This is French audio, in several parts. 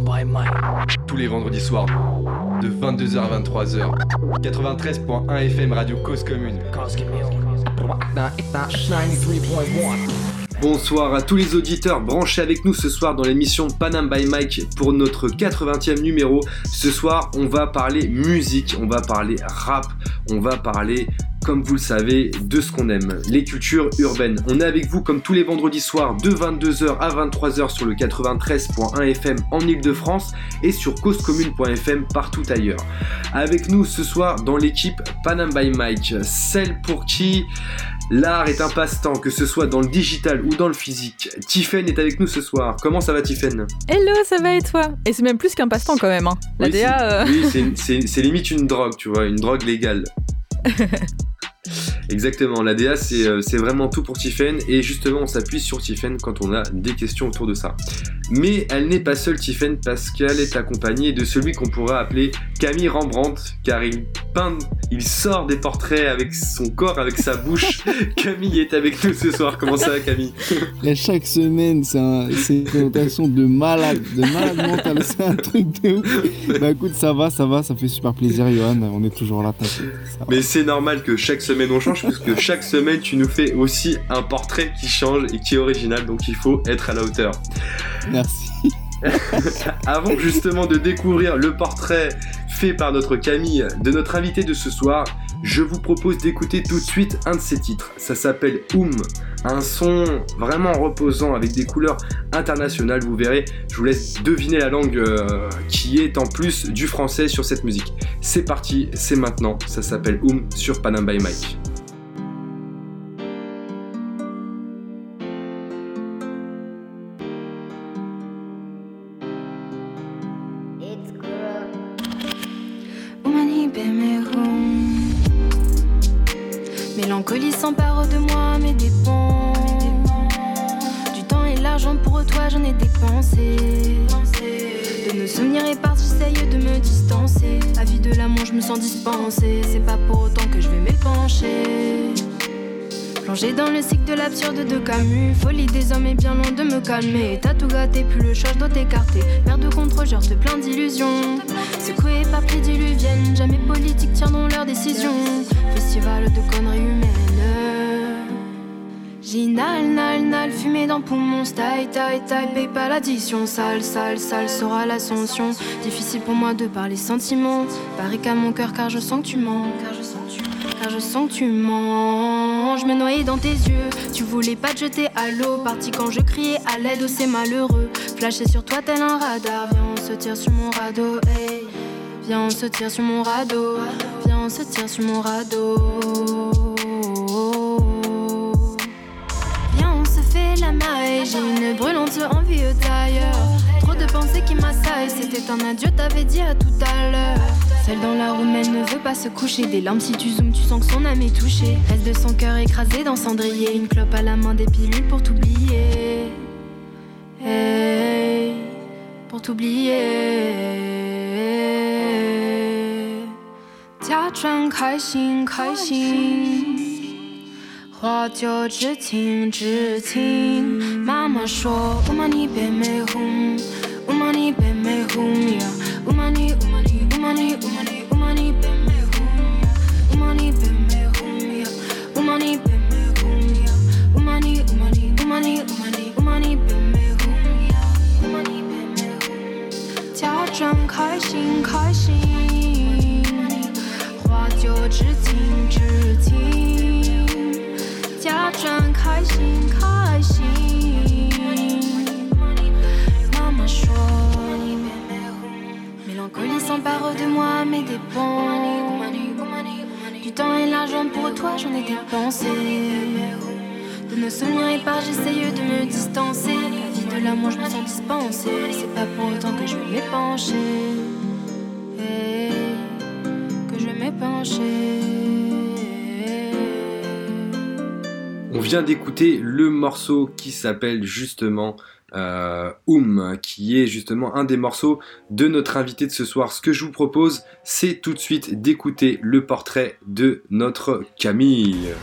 By Mike. Tous les vendredis soirs, de 22h à 23h. 93.1 FM Radio Cause Commune. Bonsoir à tous les auditeurs branchés avec nous ce soir dans l'émission Panam by Mike pour notre 80e numéro. Ce soir, on va parler musique, on va parler rap, on va parler comme vous le savez, de ce qu'on aime, les cultures urbaines. On est avec vous comme tous les vendredis soirs de 22h à 23h sur le 93.1 FM en Ile-de-France et sur causecommune.fm partout ailleurs. Avec nous ce soir dans l'équipe Panam by Mike, celle pour qui l'art est un passe-temps, que ce soit dans le digital ou dans le physique. Tiffen est avec nous ce soir. Comment ça va Tiffen Hello, ça va et toi? Et c'est même plus qu'un passe-temps quand même. Hein. La oui, DA. Oui, c'est limite une drogue, tu vois, une drogue légale. Exactement, la DA euh, c'est vraiment tout pour Tiffen et justement on s'appuie sur Tiffen quand on a des questions autour de ça. Mais elle n'est pas seule Tiffen parce qu'elle est accompagnée de celui qu'on pourrait appeler Camille Rembrandt car il peint, il sort des portraits avec son corps, avec sa bouche. Camille est avec nous ce soir, comment ça va Camille? Et Chaque semaine c'est un, une présentation de malade, de malade mental, c'est un truc de ouf. Bah écoute ça va, ça va, ça fait super plaisir Johan, on est toujours là, Mais c'est normal que chaque semaine on change puisque chaque semaine tu nous fais aussi un portrait qui change et qui est original, donc il faut être à la hauteur. Merci. Avant justement de découvrir le portrait fait par notre Camille de notre invité de ce soir, je vous propose d'écouter tout de suite un de ses titres. Ça s'appelle Oum, un son vraiment reposant avec des couleurs internationales. Vous verrez, je vous laisse deviner la langue euh, qui est en plus du français sur cette musique. C'est parti, c'est maintenant. Ça s'appelle Oum sur Panam by Mike. Mélancolie s'empare de moi, mes dépens. Du temps et l'argent pour toi, j'en ai dépensé. De nos souvenirs épars, j'essaye de me distancer. À vie de l'amour, je me sens dispensée. C'est pas pour autant que je vais m'épancher. Plonger dans le cycle de l'absurde de Camus. Folie des hommes est bien loin de me calmer. T'as tout gâté, puis le choix doit t'écarter. Merde de contre genre te plein d'illusions. Secoué par pluie jamais politique tiendront leurs décisions. Festival de conneries humaines. Ginal, nal, nal, fumée dans poumon, style, taille, taille, paye pas l'addition, sale, sale, sale sera l'ascension. Difficile pour moi de parler sentiments, pareil qu'à mon cœur car je sens que tu mens, car je sens que tu car je sens que tu mens. Je me noyais dans tes yeux, tu voulais pas te jeter à l'eau, parti quand je criais à l'aide, oh c'est malheureux. Flashé sur toi tel un radar, viens on se tire sur mon radeau, hey. Viens on se tire sur mon radeau, on se tire sur mon radeau. Viens on se fait la maille, j'ai une brûlante envie d'ailleurs. Trop de pensées qui m'assaillent, c'était un adieu, t'avais dit à tout à l'heure. Celle dans la room, elle ne veut pas se coucher. Des larmes, si tu zoomes, tu sens que son âme est touchée. Reste de son cœur écrasé dans cendrier. Une clope à la main, des pilules pour t'oublier. Hey, pour t'oublier. 假装开心开心，话就只情只情。妈妈说，乌玛尼贝美红，乌玛尼贝美红呀，乌玛尼乌玛尼乌玛尼乌玛尼，乌玛尼贝美红呀，乌玛尼贝美红呀，乌玛尼乌玛尼乌玛尼乌玛尼乌玛尼贝美红呀，乌玛尼贝美红，假装开心开心。话就只听，只听。假装开心，开心。妈妈说，mélancolie s'empare de moi, mes dépens. Du temps et l'argent pour toi, j'en ai dépensé. De nos souvenirs épars, j'essaye de me distancer. La vie de l'amour, je me sens dispensée. C'est pas pour autant que je vais m'épancher. D'écouter le morceau qui s'appelle justement euh, Oum, qui est justement un des morceaux de notre invité de ce soir. Ce que je vous propose, c'est tout de suite d'écouter le portrait de notre Camille.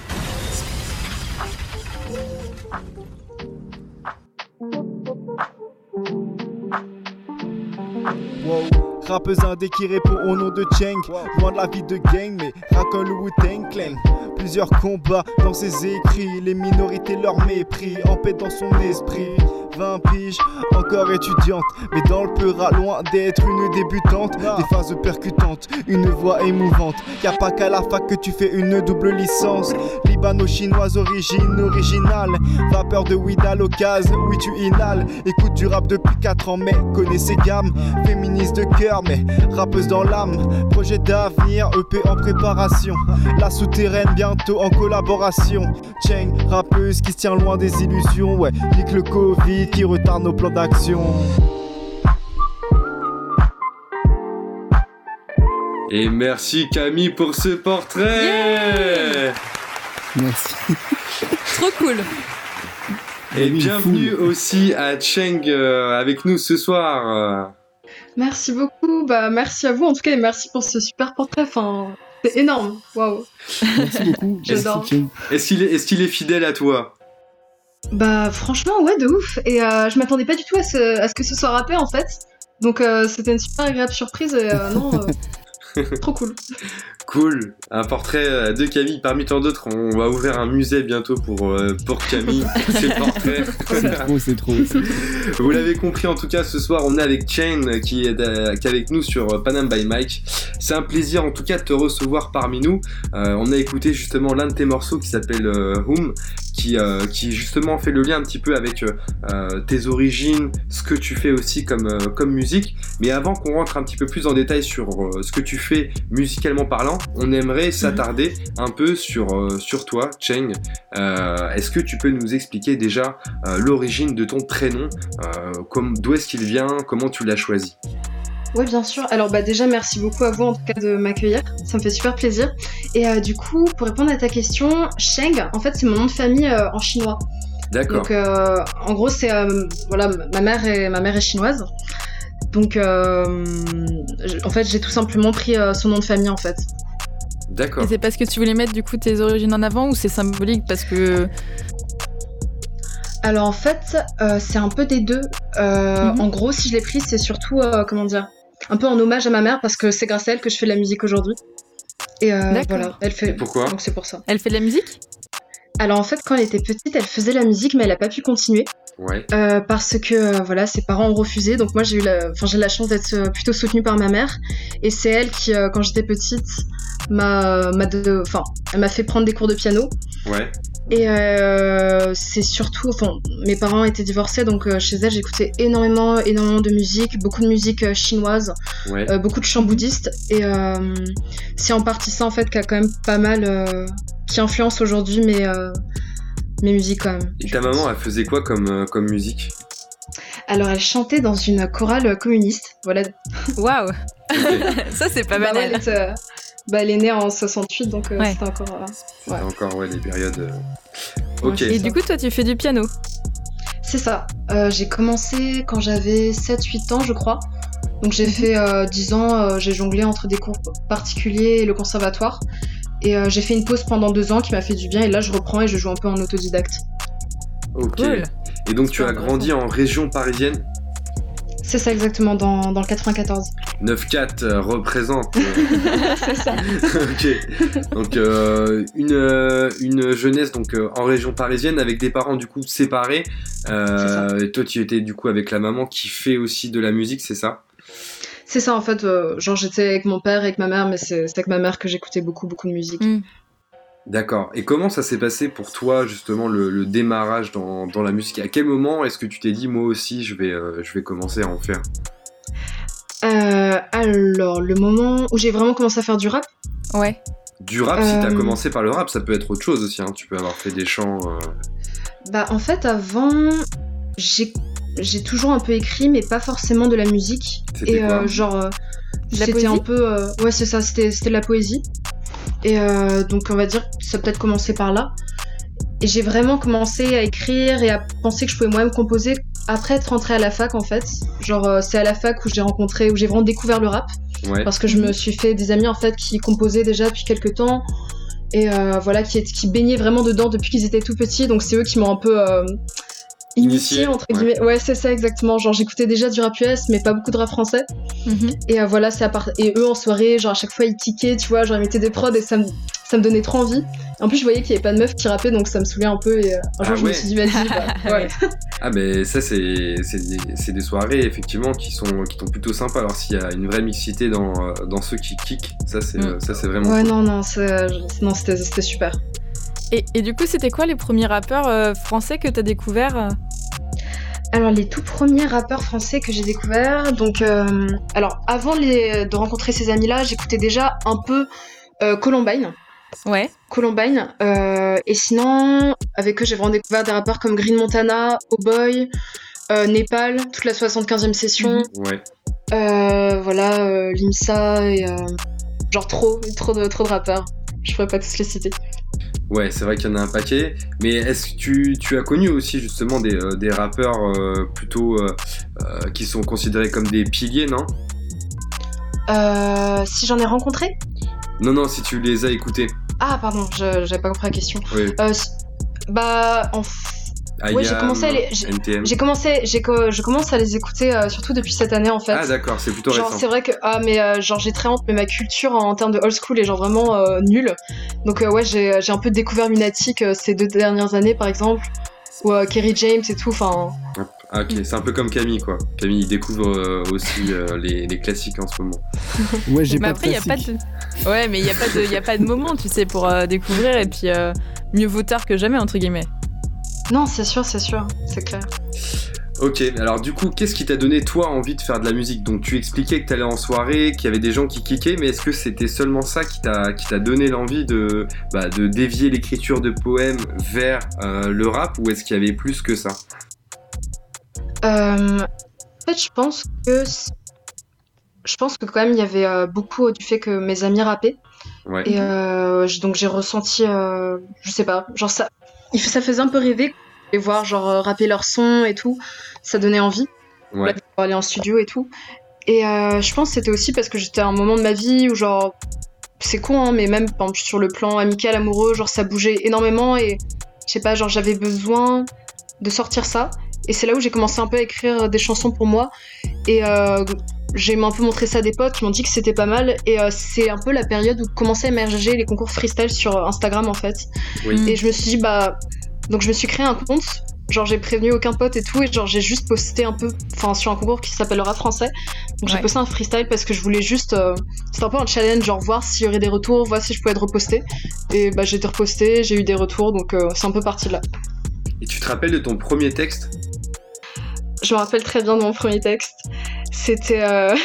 Rappeuse indé qui répond au nom de Cheng. Loin de la vie de gang, mais racole le Wu-Tang Clan. Plusieurs combats dans ses écrits, les minorités leur mépris, en paix dans son esprit. 20 piges, encore étudiante, mais dans le peur loin d'être une débutante. Des phases percutantes, une voix émouvante. Y'a pas qu'à la fac que tu fais une double licence. Libano-chinoise, origine originale. Vapeur de weed à l'occasion, oui tu inhales. Écoute du rap depuis 4 ans, mais connais ses gammes. Féministe de cœur, mais rappeuse dans l'âme. Projet d'avenir, EP en préparation. La souterraine bientôt en collaboration. Cheng, rappeuse qui se tient loin des illusions. Ouais, nique le Covid qui retarde nos plans d'action. Et merci Camille pour ce portrait Merci. Trop cool. Et bienvenue aussi à Cheng euh, avec nous ce soir. Merci beaucoup, bah merci à vous en tout cas et merci pour ce super portrait. Enfin, c'est énorme. Waouh. Merci beaucoup. J'adore. Est-ce qu'il est, est, qu'il est fidèle à toi? Bah franchement ouais de ouf. Et euh, je m'attendais pas du tout à ce, à ce que ce soit rappé en fait. Donc euh, c'était une super agréable surprise et euh, non, euh, trop cool. Cool, un portrait de Camille parmi tant d'autres. On va ouvrir un musée bientôt pour, euh, pour Camille, ses portraits. C'est trop, c'est trop. Vous l'avez compris, en tout cas, ce soir, on est avec Chain qui est, euh, qui est avec nous sur Panam by Mike. C'est un plaisir, en tout cas, de te recevoir parmi nous. Euh, on a écouté justement l'un de tes morceaux qui s'appelle euh, Home, qui, euh, qui justement fait le lien un petit peu avec euh, euh, tes origines, ce que tu fais aussi comme, euh, comme musique. Mais avant qu'on rentre un petit peu plus en détail sur euh, ce que tu fais musicalement parlant, on aimerait s'attarder un peu sur, euh, sur toi, Cheng. Euh, Est-ce que tu peux nous expliquer déjà euh, l'origine de ton prénom euh, comme- D'où est-ce qu'il vient Comment tu l'as choisi? Ouais bien sûr. Alors bah déjà merci beaucoup à vous en tout cas de m'accueillir. Ça me fait super plaisir. Et euh, du coup pour répondre à ta question, Sheng en fait c'est mon nom de famille euh, en chinois. D'accord. Donc euh, en gros c'est euh, voilà ma mère est ma mère est chinoise. Donc euh, en fait j'ai tout simplement pris euh, son nom de famille en fait. D'accord. Et c'est parce que tu voulais mettre du coup tes origines en avant ou c'est symbolique parce que Alors en fait euh, c'est un peu des deux. Euh, Mhm. En gros si je l'ai pris c'est surtout euh, comment dire un peu en hommage à ma mère parce que c'est grâce à elle que je fais de la musique aujourd'hui. Et euh, D'accord. voilà elle fait. Et pourquoi? Donc c'est pour ça. elle fait de la musique? Alors en fait quand elle était petite elle faisait la musique mais elle a pas pu continuer. Ouais. Euh, parce que euh, voilà ses parents ont refusé donc moi j'ai eu la enfin j'ai la chance d'être plutôt soutenue par ma mère et c'est elle qui euh, quand j'étais petite m'a m'a de- enfin elle m'a fait prendre des cours de piano Ouais. Et euh, c'est surtout enfin mes parents étaient divorcés donc euh, chez elle j'écoutais énormément énormément de musique beaucoup de musique euh, chinoise Ouais. euh, beaucoup de chants bouddhistes et euh, c'est en partie ça en fait qui a quand même pas mal euh, qui influence aujourd'hui mes euh, mes musiques quand même Et ta pense. maman, elle faisait quoi comme, euh, comme musique? Alors elle chantait dans une chorale communiste. Voilà. Waouh. Ça c'est pas Bah ouais, bah, elle est née en 68 donc euh, Ouais. c'était encore. euh, Ouais. encore ouais, les périodes. euh, Ok. Et ça. du coup toi tu fais du piano. C'est ça. Euh, j'ai commencé quand j'avais 7-8 ans je crois. Donc j'ai fait euh, 10 ans, euh, j'ai jonglé entre des cours particuliers et le conservatoire. Et euh, j'ai fait une pause pendant 2 ans qui m'a fait du bien et là je reprends et je joue un peu en autodidacte. Ok. Cool. Et donc tu as grandi en région parisienne C'est ça exactement dans, dans le 94. 9-4 euh, représente. euh, C'est ça. ok. Donc euh, une, euh, une jeunesse donc euh, en région parisienne avec des parents du coup séparés. Euh, et toi tu étais du coup avec la maman qui fait aussi de la musique, c'est ça? C'est ça en fait. euh, genre j'étais avec mon père et avec ma mère mais c'est c'est avec ma mère que j'écoutais beaucoup beaucoup de musique. Mm. D'accord. Et comment ça s'est passé pour toi justement le, le démarrage dans, dans la musique? À quel moment est-ce que tu t'es dit moi aussi je vais, euh, je vais commencer à en faire? Euh, alors, le moment où j'ai vraiment commencé à faire du rap, Ouais. Du rap, si t'as Euh. commencé par le rap, ça peut être autre chose aussi. Hein. Tu peux avoir fait des chants. euh, bah en fait avant, j'ai j'ai toujours un peu écrit, mais pas forcément de la musique. C'était Et quoi? euh, genre, euh, c'était poésie? un peu, euh, ouais c'est ça, c'était c'était de la poésie. Et euh, donc on va dire, que ça a peut-être commencé par là. Et j'ai vraiment commencé à écrire et à penser que je pouvais moi-même composer après être rentrée à la fac en fait. Genre euh, c'est à la fac où j'ai rencontré, où j'ai vraiment découvert le rap. Ouais. parce que je me suis fait des amis en fait qui composaient déjà depuis quelques temps et euh, voilà qui, qui baignaient vraiment dedans depuis qu'ils étaient tout petits donc c'est eux qui m'ont un peu euh, Initiée, entre ouais. guillemets. Ouais, c'est ça exactement. Genre, j'écoutais déjà du rap US, mais pas beaucoup de rap français. Mhm. Et euh, voilà, c'est à part... Et eux, en soirée, genre, à chaque fois, ils kickaient, tu vois, genre, ils mettaient des prods et ça me, ça me donnait trop envie. En plus, je voyais qu'il y avait pas de meufs qui rappaient, donc ça me saoulait un peu. Et euh, un jour, Ah je me suis dit, vas-y, bah, ouais. Ah mais ça c'est c'est des, c'est des soirées effectivement qui sont qui sont plutôt sympas. Alors s'il y a une vraie mixité dans, euh, dans ceux qui kick, ça c'est Mm. ça c'est vraiment Ouais, cool. non, non, c'était c'était super. Et, et du coup, c'était quoi les premiers rappeurs euh, français que t'as découvert euh? Alors, les tout premiers rappeurs français que j'ai découverts, donc, euh, alors, avant les, de rencontrer ces amis-là, j'écoutais déjà un peu euh, Columbine. Ouais. Columbine. euh, et sinon, avec eux, j'ai vraiment découvert des rappeurs comme Green Montana, Oh Boy, euh, Népal, toute la 75e session. Ouais. Euh, voilà, euh, Limsa et euh, genre trop, trop de, trop de rappeurs. Je pourrais pas tous les citer. Ouais, c'est vrai qu'il y en a un paquet. Mais est-ce que tu, tu as connu aussi justement des, euh, des rappeurs euh, plutôt euh, qui sont considérés comme des piliers, non? Euh, si j'en ai rencontré? Non, non, si tu les as écoutés. Ah, pardon, j'avais pas compris la question. Euh, s- bah, en Ayam, j'ai commencé à les- j'ai- commencé, j'ai je commence à les écouter euh, surtout depuis cette année en fait. Ah d'accord, c'est plutôt Genre récent. c'est vrai que ah mais euh, genre j'ai très honte mais ma culture en, termes de old school est genre vraiment euh, nulle. Donc euh, ouais j'ai j'ai un peu découvert Lunatic euh, ces deux dernières années par exemple ou euh, Kerry James et tout. Enfin Ah, ok, c'est un peu comme Camille quoi. Camille il découvre euh, aussi euh, les, les classiques en ce moment. Ouais, j'ai Mais pas après, y a pas de. Ouais, mais il y a pas de, y a pas de moment, tu sais, pour euh, découvrir et puis euh, mieux vaut tard que jamais entre guillemets. Non c'est sûr c'est sûr c'est clair. Ok, alors du coup, qu'est-ce qui t'a donné toi envie de faire de la musique? Donc tu expliquais que t'allais en soirée, qu'il y avait des gens qui kickaient, mais est-ce que c'était seulement ça qui t'a donné l'envie de bah, de dévier l'écriture de poèmes vers euh, le rap ou est-ce qu'il y avait plus que ça? Euh, en fait je pense que je pense que quand même il y avait euh, beaucoup du fait que mes amis rappaient. Ouais. Et donc j'ai ressenti, je sais pas, genre ça, ça faisait un peu rêver et voir genre euh, rapper leur son et tout, ça donnait envie Ouais. aller en studio et tout. Et euh, je pense que c'était aussi parce que j'étais à un moment de ma vie où genre c'est con hein, mais même exemple, sur le plan amical amoureux genre ça bougeait énormément et je sais pas genre j'avais besoin de sortir ça et c'est là où j'ai commencé un peu à écrire des chansons pour moi et euh, j'ai un peu montré ça à des potes qui m'ont dit que c'était pas mal. Et euh, c'est un peu la période où commençaient à émerger les concours freestyle sur Instagram en fait. Oui. Et je me suis dit bah donc je me suis créé un compte. Genre j'ai prévenu aucun pote et tout et genre j'ai juste posté un peu enfin sur un concours qui s'appelle le rap français. Donc j'ai Ouais. posté un freestyle parce que je voulais juste euh, c'était un peu un challenge genre voir s'il y aurait des retours voir si je pouvais être reposté. Et bah j'ai été reposté j'ai eu des retours donc euh, c'est un peu parti de là. Et tu te rappelles de ton premier texte? Je me rappelle très bien de mon premier texte. C'était. euh,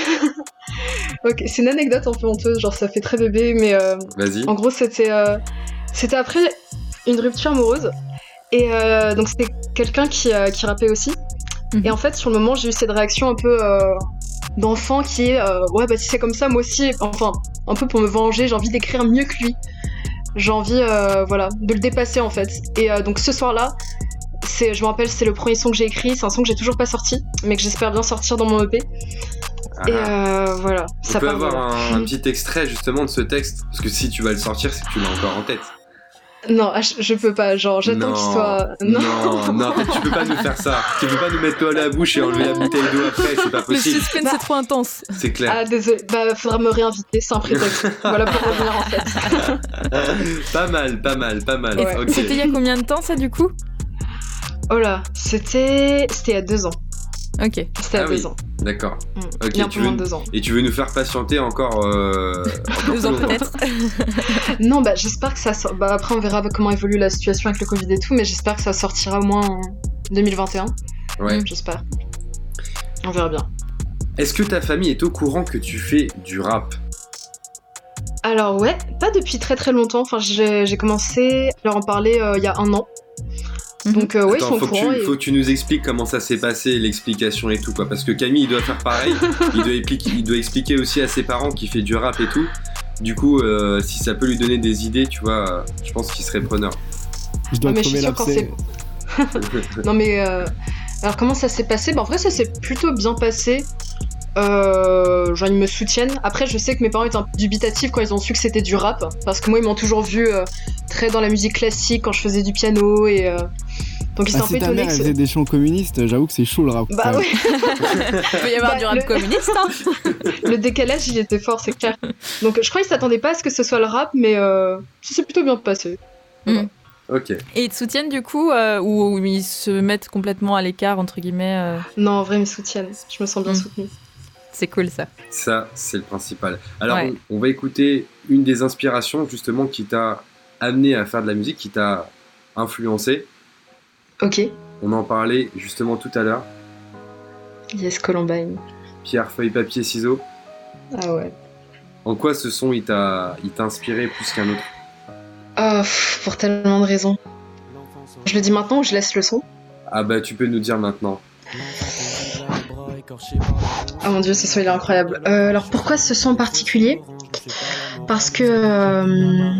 ok, c'est une anecdote un peu honteuse, genre ça fait très bébé, mais euh, Vas-y. en gros c'était. euh, C'était après une rupture amoureuse. Et euh, donc c'était quelqu'un qui, euh, qui rappait aussi. Mhm. Et en fait, sur le moment, j'ai eu cette réaction un peu euh, d'enfant qui est euh, Ouais, bah si c'est comme ça, moi aussi, enfin, un peu pour me venger, j'ai envie d'écrire mieux que lui. J'ai envie, euh, voilà, de le dépasser en fait. Et euh, donc ce soir-là, c'est, je me rappelle, c'est le premier son que j'ai écrit. C'est un son que j'ai toujours pas sorti, mais que j'espère bien sortir dans mon EP. Ah, Et euh, voilà, on ça peut avoir un, un petit extrait justement de ce texte parce que si tu vas le sortir, c'est que tu l'as encore en tête. Non, ah, je, je peux pas, genre, j'attends Non, qu'il soit. Non, non, tu peux pas nous faire ça. Tu peux pas nous mettre l'eau à la bouche et enlever la bouteille d'eau après, c'est pas Le possible. suspense Bah. est trop intense. C'est clair. Ah, désolé, bah, faudra me réinviter, c'est un prétexte. voilà pour revenir en fait. pas mal, pas mal, pas mal. Ouais. Ok. C'était il y a combien de temps ça du coup? Oh là, c'était. C'était il y a deux ans. Ok. C'était y Ah oui. deux ans. D'accord. Mm. Ok, il y a un tu peu moins veux- de deux ans. Et tu veux nous faire patienter encore, euh, encore Deux ans peut-être. Non, bah j'espère que ça sort. Bah après, on verra comment évolue la situation avec le Covid et tout, mais j'espère que ça sortira au moins en 2021. Ouais. J'espère. On verra bien. Est-ce que ta famille est au courant que tu fais du rap? Alors, ouais, pas depuis très très longtemps. Enfin, j'ai j'ai commencé à leur en parler euh, il y a un an. Mhm. Donc, euh, ouais, ils Attends, sont faut, que tu, et- faut que tu nous expliques comment ça s'est passé, l'explication et tout, quoi. Parce que Camille, il doit faire pareil. il, doit expliquer, il doit expliquer aussi à ses parents qu'il fait du rap et tout. Du coup, euh, si ça peut lui donner des idées, tu vois, euh, je pense qu'il serait preneur. Je dois Ah, mais je suis trouver l'abcès. c'est. Non mais euh, alors comment ça s'est passé? Bah en vrai ça s'est plutôt bien passé. Euh, genre ils me soutiennent. Après je sais que mes parents étaient un peu dubitatifs quand ils ont su que c'était du rap parce que moi ils m'ont toujours vu euh, très dans la musique classique quand je faisais du piano et euh, Donc ils étaient Ah, un si peu ta étonnés mère que faisait des chants communistes, j'avoue que c'est chaud le rap. Bah ouais, Il peut y avoir Bah, du rap le- communiste. hein. le décalage il était fort, c'est clair. Donc je crois qu'ils s'attendaient pas à ce que ce soit le rap, mais euh, ça s'est plutôt bien passé. Ok. Et ils te soutiennent du coup euh, ou, ou ils se mettent complètement à l'écart entre guillemets. euh, Non, en vrai, ils me soutiennent. Je me sens bien Mm. soutenue. C'est cool ça. Ça, c'est le principal. Alors, Ouais. on, on va écouter une des inspirations justement qui t'a amené à faire de la musique, qui t'a influencé. Ok. On en parlait justement tout à l'heure. Yes, Columbine. Pierre, feuille, papier, ciseaux. Ah ouais. En quoi ce son il t'a inspiré plus qu'un autre? Ah, pff, pour tellement de raisons. Je le dis maintenant ou je laisse le son? Ah bah tu peux nous dire maintenant. Ah mon dieu, ce son il est incroyable. Euh, alors pourquoi ce son en particulier Parce que. euh,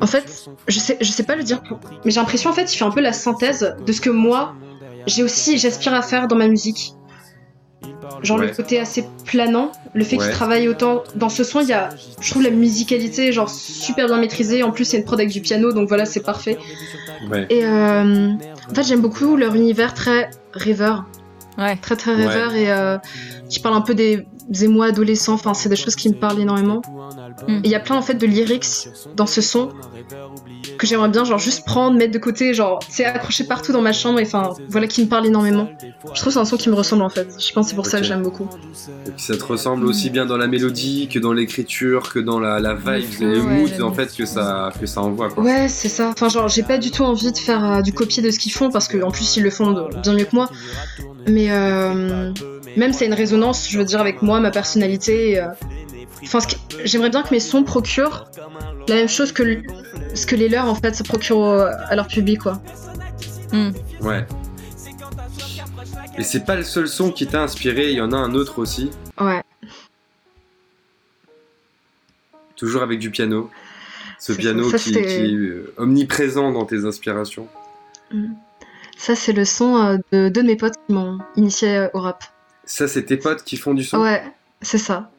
en fait, je sais, je sais pas le dire, mais j'ai l'impression en fait il fait un peu la synthèse de ce que moi j'ai aussi, j'aspire à faire dans ma musique. Genre Ouais. le côté assez planant, le fait Ouais. qu'il travaille autant dans ce son, il y a, je trouve la musicalité genre super bien maîtrisée. En plus c'est une prod avec du piano, donc voilà c'est parfait. Ouais. Et euh, en fait j'aime beaucoup leur univers très rêveur, Ouais. très très rêveur et euh, qui parle un peu des émois adolescents. Enfin c'est des choses qui me parlent énormément. Mm. Il y a plein en fait de lyrics dans ce son que j'aimerais bien genre juste prendre, mettre de côté, genre c'est accroché partout dans ma chambre et enfin voilà qui me parle énormément. Je trouve que c'est un son qui me ressemble en fait. Je pense que c'est pour ça que j'aime beaucoup. Et puis ça te ressemble aussi bien dans la mélodie que dans l'écriture, que dans la, la vibe, flow, le ouais, mood en fait que ça, que ça envoie. Quoi. Ouais, c'est ça. Enfin, genre, j'ai pas du tout envie de faire euh, du copier de ce qu'ils font parce qu'en plus, ils le font de- bien mieux que moi. Mais euh, même, c'est une résonance, je veux dire, avec moi, ma personnalité. et, euh, Enfin, j'aimerais bien que mes sons procurent la même chose que le- ce que les leurs, en fait, se procurent au- à leur public, quoi. Ouais. Et c'est pas le seul son qui t'a inspiré, il y en a un autre aussi, Ouais. toujours avec du piano. Ce piano ça. Qui, est euh, omniprésent dans tes inspirations. Ça, c'est le son euh, de deux de mes potes qui m'ont initié euh, au rap. Ça, c'est tes potes qui font du son? Ouais, c'est ça.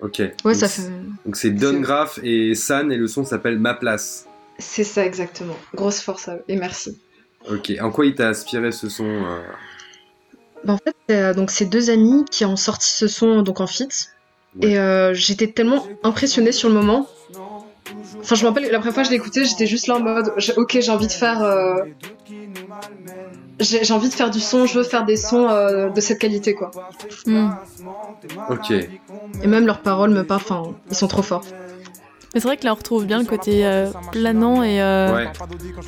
Ok. Ouais, donc, ça c'est- fait. Donc c'est Don Graff et San et le son s'appelle Ma Place. C'est ça, exactement. Grosse force à eux. Et merci. Ok. En quoi il t'a inspiré ce son euh, Bah, en fait, c'est euh, donc ces deux amis qui ont sorti ce son donc en. Ouais. Et euh, j'étais tellement impressionnée sur le moment. Enfin, je me rappelle, la première fois que je écouté, j'étais juste là en mode, ok, j'ai envie de faire, euh, j'ai envie de faire du son, je veux faire des sons euh, de cette qualité, quoi. Mm. Ok. Et même leurs paroles me parlent, enfin, ils sont trop forts. Mais c'est vrai que là on retrouve bien le côté euh, planant et euh, Ouais.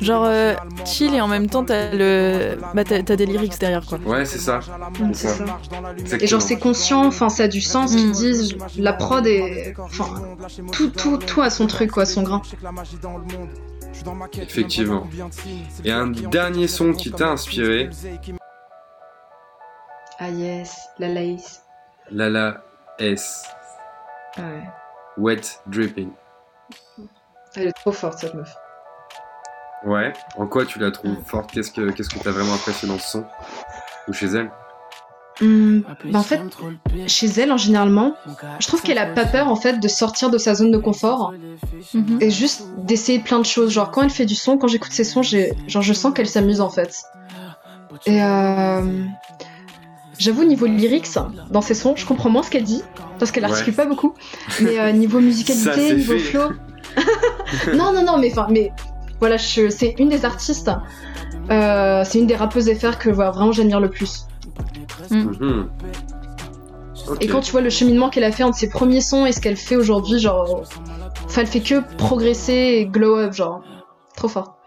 genre euh, chill et en même temps t'as le bah des lyrics derrière quoi. Ouais, c'est ça. Mm, C'est ça. Et genre, c'est conscient, enfin, ça a du sens, ce qu'ils Mm. disent. La prod est, enfin, tout, tout, tout a son truc, quoi, son grain. Effectivement. Et un dernier son qui t'a inspiré, Ah yes, la lace. Lala S. Ah ouais. Wet Dripping. Elle est trop forte, cette meuf. Ouais. En quoi tu la trouves forte? Qu'est-ce que qu'est-ce que t'as vraiment apprécié dans ce son? Ou chez elle? Bah en fait, chez elle, en généralement, je trouve qu'elle a pas peur en fait de sortir de sa zone de confort Mhm. et juste d'essayer plein de choses. Genre quand elle fait du son, quand j'écoute ses sons, genre je sens qu'elle s'amuse en fait. Et euh, j'avoue niveau lyrics dans ses sons, je comprends moins ce qu'elle dit parce qu'elle Ouais. articule pas beaucoup. Mais euh, niveau musicalité, niveau fait. flow, non non non, mais enfin mais voilà, je- c'est une des artistes. euh, c'est une des rappeuses FR que voilà, vraiment j'admire le plus. Mhm. Ok. Et quand tu vois le cheminement qu'elle a fait entre ses premiers sons et ce qu'elle fait aujourd'hui, genre. Enfin, elle fait que progresser et glow up, genre. Trop fort.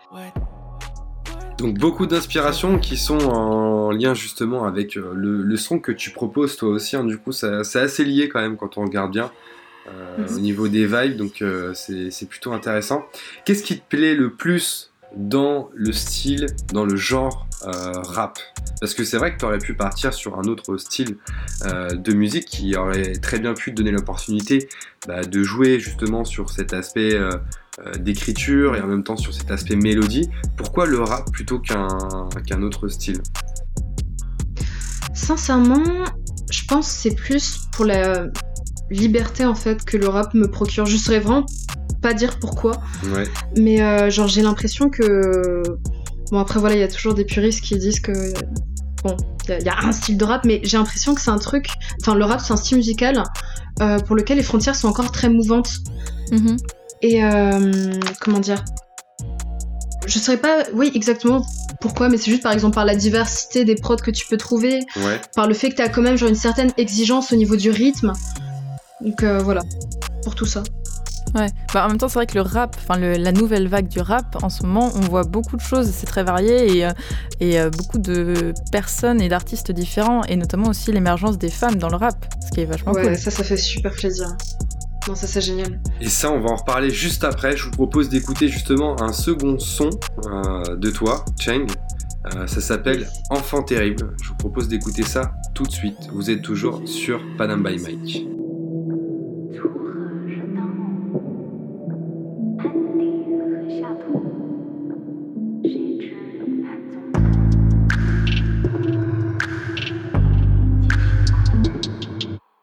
Donc beaucoup d'inspirations qui sont en lien justement avec euh, le, le son que tu proposes toi aussi. hein. Du coup, ça- c'est assez lié quand même quand on regarde bien euh, Mhm. au niveau des vibes. Donc euh, c'est c'est plutôt intéressant. Qu'est-ce qui te plaît le plus dans le style, dans le genre euh, rap? Parce que c'est vrai que tu aurais pu partir sur un autre style euh, de musique qui aurait très bien pu te donner l'opportunité bah, de jouer justement sur cet aspect euh, euh, d'écriture et en même temps sur cet aspect mélodie. Pourquoi le rap plutôt qu'un autre style? Sincèrement, je pense que c'est plus pour la liberté en fait que le rap me procure. Je saurais vraiment pas dire pourquoi, Ouais, mais euh, genre j'ai l'impression que Bon, après, voilà, il y a toujours des puristes qui disent que. Bon, il y, a un style de rap, mais j'ai l'impression que c'est un truc. Enfin, le rap, c'est un style musical euh, pour lequel les frontières sont encore très mouvantes. Mhm. Et. euh, comment dire? Je saurais pas, oui, exactement pourquoi, mais c'est juste par exemple par la diversité des prods que tu peux trouver, Ouais. par le fait que tu as quand même genre une certaine exigence au niveau du rythme. Donc euh, voilà, pour tout ça. Ouais. Bah, en même temps, c'est vrai que le rap, enfin la nouvelle vague du rap, en ce moment, on voit beaucoup de choses, c'est très varié et, euh, et euh, beaucoup de personnes et d'artistes différents, et notamment aussi l'émergence des femmes dans le rap, ce qui est vachement Ouais, cool. ça, ça fait super plaisir. Non, ça c'est génial. Et ça, on va en reparler juste après. Je vous propose d'écouter justement un second son euh, de toi, Cheng. Euh, ça s'appelle Enfant terrible. Je vous propose d'écouter ça tout de suite. Vous êtes toujours sur Panam by Mike.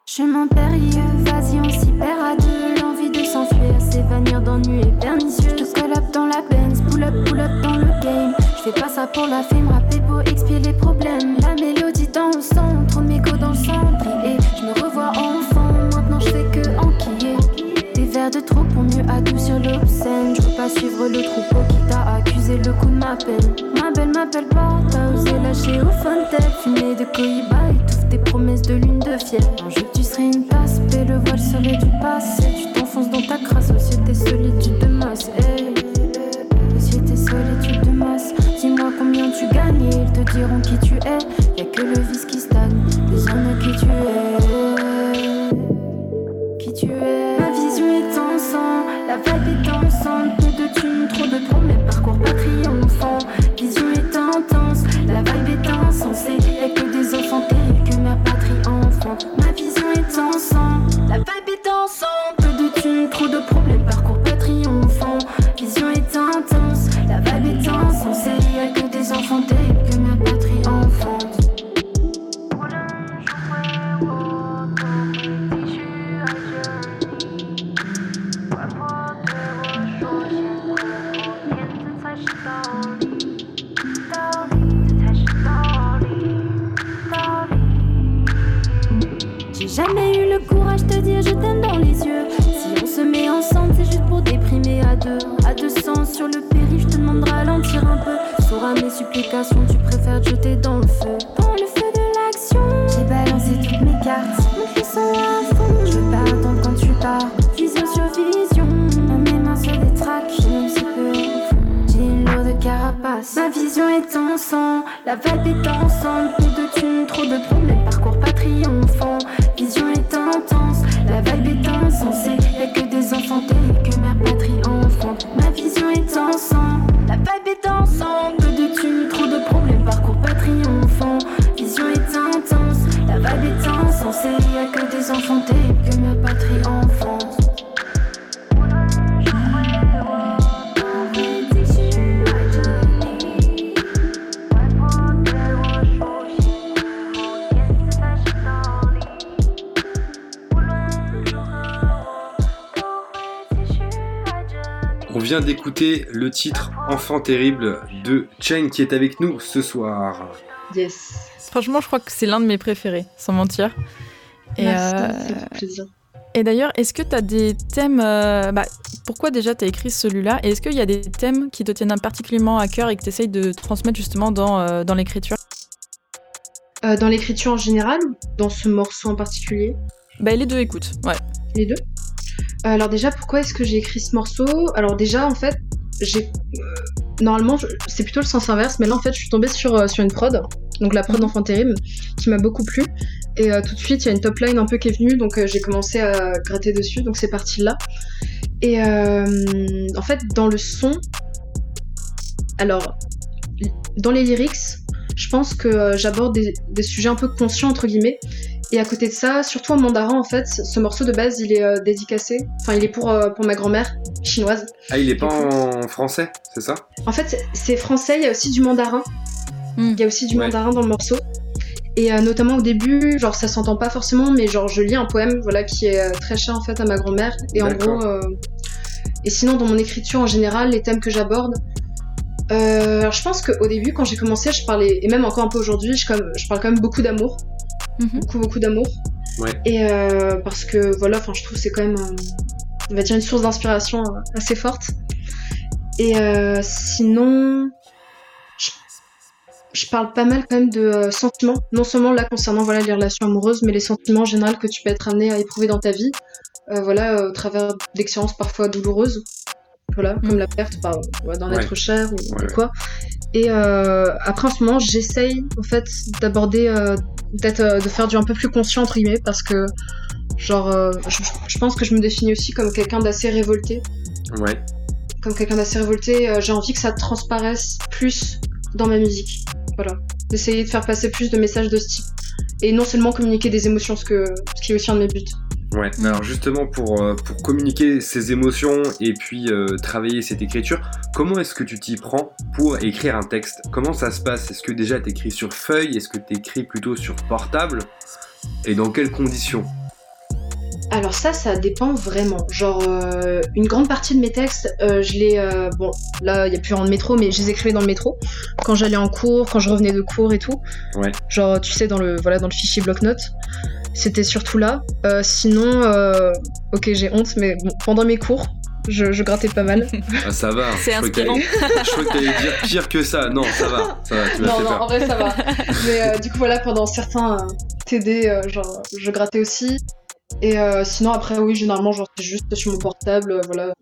Chemin périlleux, vas-y on s'y perd à deux L'envie de s'enfuir, s'évanouir d'ennui et pernicieux. Je te collab dans la Benz, pull up, pull up dans le game. Je fais pas ça pour la fame, rapper pour expier les problèmes. La mélodie dans le sang, trop de mégots dans le centre. Et je me revois enfant, maintenant je fais que enquiller. Des verres de trop pour mieux adoucir l'obscène. Je veux pas suivre le troupeau qui accusé le coup de ma peine Ma belle m'appelle pas, t'as osé lâcher au fontaine Fumer de cohiba, étouffe tes promesses de lune de fiel. Un jour tu serais une tasse, paix le voile serait du passé. Tu t'enfonces dans ta crasse, société solitude de masse. Hey. Société solitude de masse. Dis-moi combien tu gagnes ils te diront qui tu es. Y'a que le vice d'écouter le titre Enfant terrible de Cheng qui est avec nous ce soir. Yes. Franchement, je crois que c'est l'un de mes préférés, sans mentir. Et, Merci, euh, ça fait plaisir. et d'ailleurs, est-ce que tu as des thèmes. euh, bah, pourquoi déjà tu as écrit celui-là? Et est-ce qu'il y a des thèmes qui te tiennent particulièrement à cœur et que tu essayes de transmettre justement dans, euh, dans l'écriture? Euh, dans l'écriture en général ou dans ce morceau en particulier? Bah, les deux, écoute. Ouais. Les deux? Alors déjà, pourquoi est-ce que j'ai écrit ce morceau? Alors déjà, en fait, j'ai... euh, Normalement, c'est plutôt le sens inverse, mais là, en fait, je suis tombée sur, euh, sur une prod, donc la prod Mhm. d'Enfant Terrible, qui m'a beaucoup plu. Et euh, tout de suite, il y a une top line un peu qui est venue, donc euh, j'ai commencé à gratter dessus, donc c'est parti là. Et euh, en fait, dans le son, alors, dans les lyrics, je pense que j'aborde des, des sujets un peu conscients, entre guillemets. Et à côté de ça, surtout en mandarin, en fait, ce morceau de base, il est euh, dédicacé. Enfin, il est pour, euh, pour ma grand-mère chinoise. Ah, il est pas en français, c'est ça? En fait, c'est- français, il y a aussi du mandarin. Hmm. Il y a aussi du Ouais. mandarin dans le morceau. Et euh, notamment au début, genre ça s'entend pas forcément, mais genre je lis un poème, voilà, qui est euh, très cher en fait à ma grand-mère. Et en gros, euh, et sinon dans mon écriture en général, les thèmes que j'aborde, euh, Je pense qu'au début, quand j'ai commencé, je parlais, et même encore un peu aujourd'hui, je, je parle quand même beaucoup d'amour. Mhm. Beaucoup, beaucoup d'amour. Ouais. Et euh, parce que voilà, enfin, je trouve que c'est quand même, on va dire, une source d'inspiration assez forte. Et sinon, je parle pas mal quand même de euh, sentiments, non seulement là concernant voilà les relations amoureuses, mais les sentiments en général que tu peux être amené à éprouver dans ta vie, euh, voilà euh, au travers d'expériences parfois douloureuses, voilà comme mm. la perte d'un être cher ou, quoi. Et après en ce moment j'essaye en fait d'aborder, d'être, de faire du un peu plus conscient entre guillemets parce que genre je, pense que je me définis aussi comme quelqu'un d'assez révolté. Ouais. Comme quelqu'un d'assez révolté, j'ai envie que ça transparaisse plus dans ma musique. Voilà. D'essayer de faire passer plus de messages de ce type. Et non seulement communiquer des émotions, ce, que, ce qui est aussi un de mes buts. Ouais, alors justement pour, euh, pour communiquer ces émotions et puis euh, travailler cette écriture, comment est-ce que tu t'y prends pour écrire un texte? Comment ça se passe? Est-ce que déjà tu écris sur feuille? Est-ce que tu écris plutôt sur portable? Et dans quelles conditions? Alors ça, ça dépend vraiment. Genre, euh, une grande partie de mes textes, euh, je les... Euh, bon, là, il n'y a plus vraiment de métro, mais je les écrivais dans le métro. Quand j'allais en cours, quand je revenais de cours et tout. Ouais. Genre, tu sais, dans le, voilà, dans le fichier bloc-notes. C'était surtout là. sinon, ok, j'ai honte, mais bon, pendant mes cours, je, grattais pas mal. Ah, ça va. C'est inspirant. Je crois que t'allais dire pire que ça. Non, ça va. Ça va tu non, non, en vrai, ça va. Mais du coup, voilà, pendant certains TD, genre, je grattais aussi. Et euh, sinon, après, oui, généralement, genre, c'est juste sur mon portable, euh, voilà,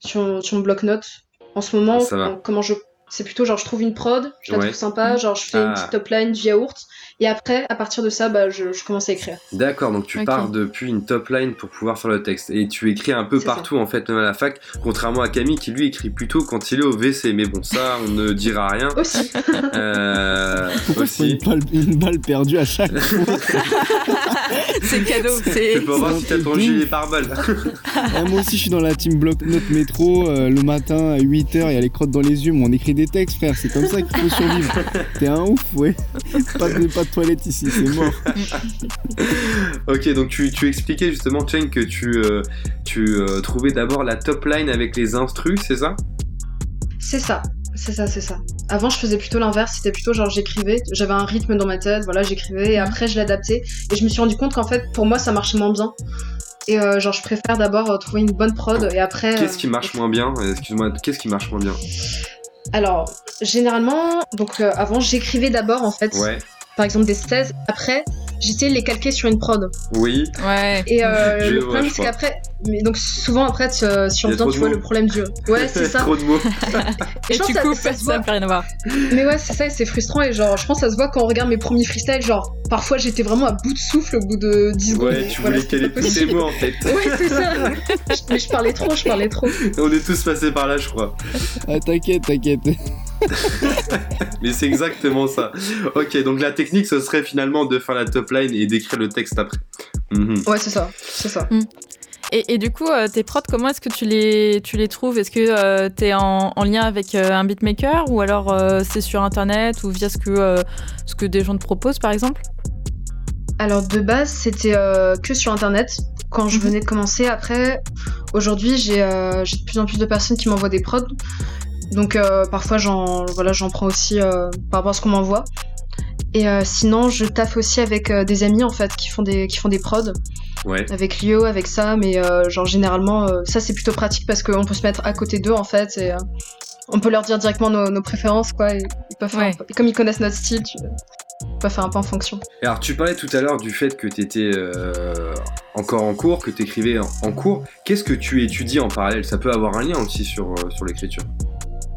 sur, sur mon bloc-notes. En ce moment, comment je c'est plutôt genre je trouve une prod, je la trouve sympa, genre je fais une ah. petite top line du yaourt et après à partir de ça bah, je, commence à écrire. D'accord, donc tu pars depuis une top line pour pouvoir faire le texte et tu écris un peu partout en fait même à la fac, contrairement à Camille qui lui écrit plutôt quand il est au WC. Mais bon ça on ne dira rien. Aussi. Euh, aussi. Une balle, une balle perdue à chaque fois. c'est cadeau. C'est pour voir si t'as ton gilet par balle. moi aussi je suis dans la team bloc note métro euh, le matin à 8h il y a les crottes dans les yeux mais on écrit des textes, frère. C'est comme ça qu'il faut survivre. T'es un ouf, ouais. Pas de, pas de toilette ici, c'est mort. ok, donc tu, tu expliquais justement, Chen, que tu, euh, tu euh, trouvais d'abord la top line avec les instrus, c'est ça? C'est ça. C'est ça, c'est ça. Avant, je faisais plutôt l'inverse. C'était plutôt genre j'écrivais, j'avais un rythme dans ma tête, voilà, j'écrivais et après je l'adaptais. Et je me suis rendu compte qu'en fait, pour moi, ça marchait moins bien. Et euh, genre, je préfère d'abord trouver une bonne prod et après. Qu'est-ce qui marche moins bien? Excuse-moi, qu'est-ce qui marche moins bien? Alors, généralement, donc euh, avant, j'écrivais d'abord en fait, par exemple des 16. Après, j'essayais de les calquer sur une prod. Oui. Ouais. Et euh, le problème, c'est qu'après, mais donc souvent après, euh, sur le temps, tu vois le problème du. Ouais, c'est ça. trop de mots. et, et tu coupes, ça, ça, rien à voir. Mais ouais, c'est ça, c'est frustrant. Et genre, je pense que ça se voit quand on regarde mes premiers freestyles. Genre, parfois j'étais vraiment à bout de souffle au bout de 10 secondes. Ouais, tu voulais caler tous ces mots en fait. ouais, c'est ça. mais je parlais trop, je parlais trop. On est tous passés par là, je crois. Ah, t'inquiète, t'inquiète. Mais c'est exactement ça. Ok, donc la technique, ce serait finalement de faire la top line et d'écrire le texte après. Mhm. Ouais, c'est ça. C'est ça. Mm. Et, du coup, euh, tes prods, comment est-ce que tu les, tu les trouves? Est-ce que euh, tu es en, lien avec euh, un beatmaker ou alors c'est sur internet ou via ce que, ce que des gens te proposent par exemple? Alors de base, c'était que sur internet quand je mhm. venais de commencer. Après, aujourd'hui, j'ai de plus en plus de personnes qui m'envoient des prods. Donc euh, parfois j'en voilà, j'en prends aussi euh, par rapport à ce qu'on m'envoie. Et euh, sinon, je taffe aussi avec des amis en fait qui font des qui font des prods. Ouais. Avec Lio, avec ça, mais genre généralement ça c'est plutôt pratique parce qu'on peut se mettre à côté d'eux en fait et on peut leur dire directement nos, préférences quoi. ils peuvent faire comme ils connaissent notre style, tu peux faire un peu en fonction. alors tu parlais tout à l'heure du fait que tu étais encore en cours, que tu écrivais en, cours. Qu'est-ce que tu étudies en parallèle? Ça peut avoir un lien aussi sur, sur l'écriture.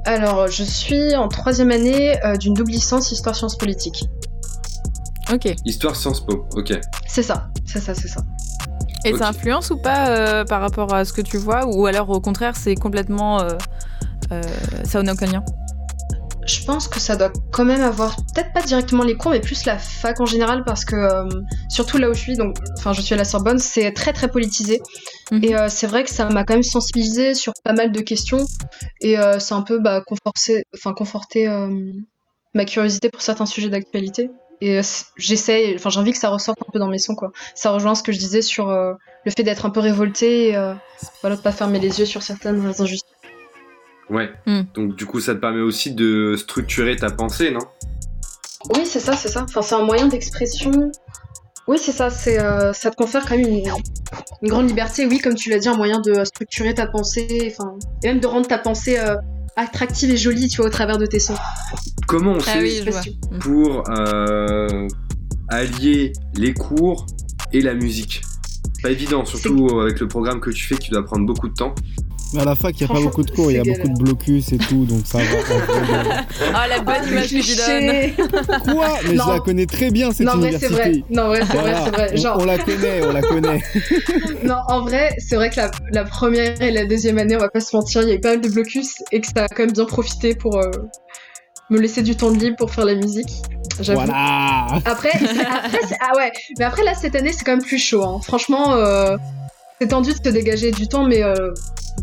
Alors, je suis en troisième année euh, d'une double licence Histoire Sciences Politiques. Ok. Histoire Sciences Po, ok. C'est ça, c'est ça, c'est ça. Et ça influence ou pas euh, par rapport à ce que tu vois Ou alors au contraire, c'est complètement. Euh, ça n'a aucun lien je pense que ça doit quand même avoir, peut-être pas directement les cours, mais plus la fac en général, parce que euh, surtout là où je suis, donc, enfin, je suis à la Sorbonne, c'est très très politisé. Mhm. Et euh, c'est vrai que ça m'a quand même sensibilisé sur pas mal de questions, et euh, c'est un peu bah, conforté, enfin, conforter ma curiosité pour certains sujets d'actualité. Et j'essaie, enfin, j'ai envie que ça ressorte un peu dans mes sons, quoi. Ça rejoint ce que je disais sur le fait d'être un peu révolté, et voilà, de pas fermer les yeux sur certaines injustices. Ouais. Hmm. Donc du coup, ça te permet aussi de structurer ta pensée, non? Oui, c'est ça, c'est ça. Enfin, c'est un moyen d'expression. Oui, c'est ça. C'est, euh, ça te confère quand même une, une grande liberté. Oui, comme tu l'as dit, un moyen de structurer ta pensée, enfin, et même de rendre ta pensée euh, attractive et jolie, tu vois, au travers de tes sons. Comment on Ah fait oui, pour euh, allier les cours et la musique? Pas évident, surtout avec le programme que tu fais, qui doit prendre beaucoup de temps. Mais à la fac, il n'y a pas beaucoup de cours, il y a beaucoup de blocus et tout, donc ça va. Ah, la bonne image que tu donnes. Quoi? Mais Non. je la connais très bien, cette Non, université. vrai. Non, en vrai, c'est vrai, c'est vrai. on- Genre, on, la connaît, on la connaît. Non, en vrai, c'est vrai que la, la première et la deuxième année, on va pas se mentir, il y a eu pas mal de blocus et que ça a quand même bien profité pour euh, me laisser du temps de libre pour faire la musique. J'avoue. Voilà Après, c'est- après ah ouais, mais après là cette année c'est quand même plus chaud. hein. Franchement, euh, c'est tendu de se dégager du temps, mais euh,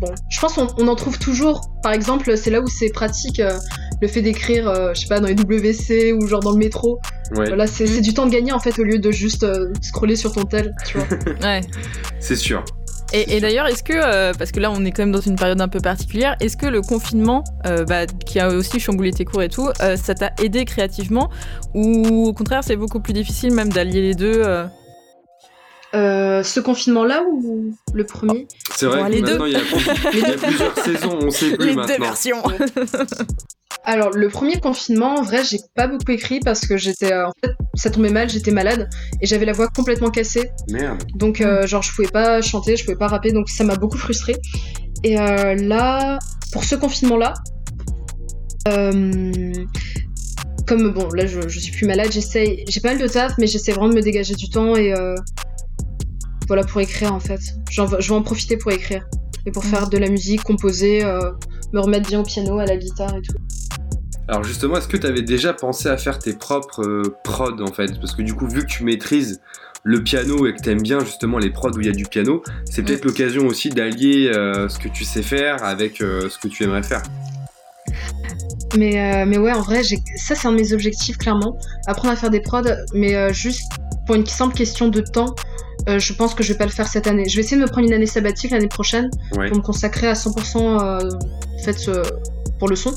bon, je pense qu'on on en trouve toujours. Par exemple, c'est là où c'est pratique euh, le fait d'écrire, euh, je sais pas, dans les WC ou genre dans le métro. Ouais, Là, c'est du temps de gagner en fait au lieu de juste euh, scroller sur ton tel, tu vois. Ouais. c'est sûr. Et, et d'ailleurs, est-ce que, euh, parce que là on est quand même dans une période un peu particulière, est-ce que le confinement, euh, bah, qui a aussi chamboulé tes cours et tout, euh, ça t'a aidé créativement Ou au contraire c'est beaucoup plus difficile même d'allier les deux euh ce confinement-là ou le premier? C'est vrai Bon, que les maintenant, il y, a, il y a plusieurs saisons, on sait plus Les deux versions Alors, le premier confinement, en vrai, j'ai pas beaucoup écrit parce que j'étais. euh, en fait, ça tombait mal, j'étais malade et j'avais la voix complètement cassée. Merde. Donc, euh, genre, je pouvais pas chanter, je pouvais pas rapper, donc ça m'a beaucoup frustrée. Et euh, là, pour ce confinement-là, euh, comme bon, là, je, je suis plus malade, j'essaye. J'ai pas mal de taf, mais j'essaie vraiment de me dégager du temps et. euh, voilà, pour écrire en fait. J'en je vais en profiter pour écrire et pour faire de la musique, composer, euh, me remettre bien au piano, à la guitare et tout. Alors justement, est-ce que tu avais déjà pensé à faire tes propres euh, prods en fait? Parce que du coup, vu que tu maîtrises le piano et que tu aimes bien justement les prods où il y a du piano, c'est peut-être l'occasion aussi d'allier euh, ce que tu sais faire avec euh, ce que tu aimerais faire. Mais, euh, mais ouais, en vrai, j'ai- ça c'est un de mes objectifs, clairement. Apprendre à faire des prods, mais juste pour une simple question de temps, euh, je pense que je vais pas le faire cette année. Je vais essayer de me prendre une année sabbatique l'année prochaine Ouais. pour me consacrer à 100% euh, en fait, euh, pour le son.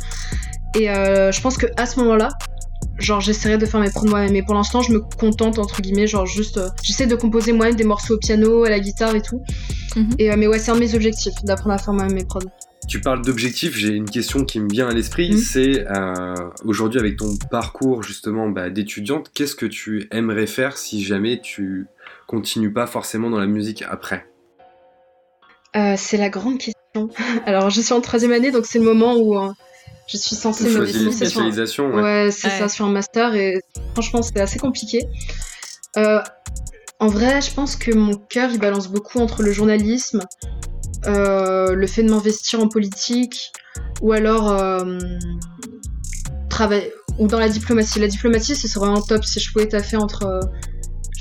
Et euh, je pense que à ce moment-là, genre j'essaierai de faire mes prods moi-même. Mais pour l'instant, je me contente entre guillemets, genre juste, euh, j'essaie de composer moi-même des morceaux au piano, à la guitare et tout. Mhm. Et euh, mais ouais, c'est un de mes objectifs d'apprendre à faire moi-même mes prods. Tu parles d'objectifs, j'ai une question qui me vient à l'esprit, Mhm. c'est euh, aujourd'hui avec ton parcours justement bah, d'étudiante, qu'est-ce que tu aimerais faire si jamais tu continues pas forcément dans la musique après Euh, c'est la grande question. Alors, je suis en troisième année, donc c'est le moment où euh, je suis censée me lancer sur un... spécialisation ouais. Ouais, c'est Ouais. ça, sur un master, et franchement, c'était assez compliqué. Euh, en vrai, je pense que mon cœur, il balance beaucoup entre le journalisme, euh, le fait de m'investir en politique, ou alors euh, travailler, ou dans la diplomatie. La diplomatie, ce serait vraiment top si je pouvais taffer entre...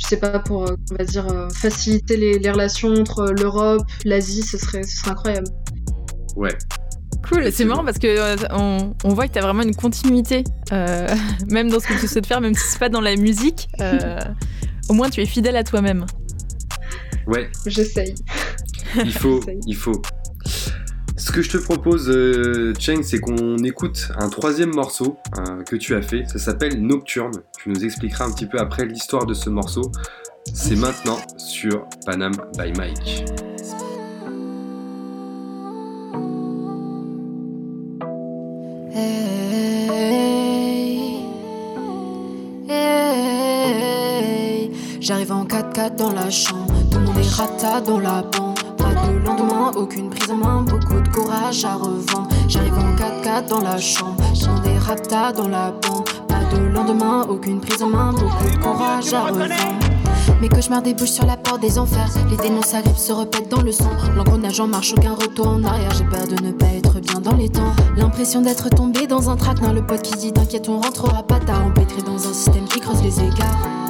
je sais pas, pour, euh, on va dire, euh, faciliter les, les relations entre l'Europe, l'Asie, ce serait, ce serait incroyable. Ouais. Cool, c'est marrant parce que euh, on, on voit que tu as vraiment une continuité, euh, même dans ce que tu de faire, même si c'est pas dans la musique. euh, au moins, tu es fidèle à toi-même. Ouais, J'essaye. il faut, J'essaye. il faut. Ce que je te propose, euh, Cheng, c'est qu'on écoute un troisième morceau euh, que tu as fait. Ça s'appelle Nocturne. Tu nous expliqueras un petit peu après l'histoire de ce morceau. C'est maintenant sur Panam by Mike. J'arrive en 4x4 dans la chambre, tout le monde est dans la bande. Lendemain, aucune prise en main, beaucoup de courage à revendre. J'arrive en 4x4 dans la chambre, monde est rata dans la bande. Pas de lendemain, aucune prise en main, beaucoup de courage à revendre. Mes cauchemars débouchent sur la porte des enfers. Les démons s'agrippent, se répètent dans le son. L'engrenage en marche, aucun retour en arrière. J'ai peur de ne pas être bien dans les temps. L'impression d'être tombé dans un traquenard. Le pote qui dit T'inquiète, on rentrera pas tard. Empêtré dans un système qui creuse les écarts.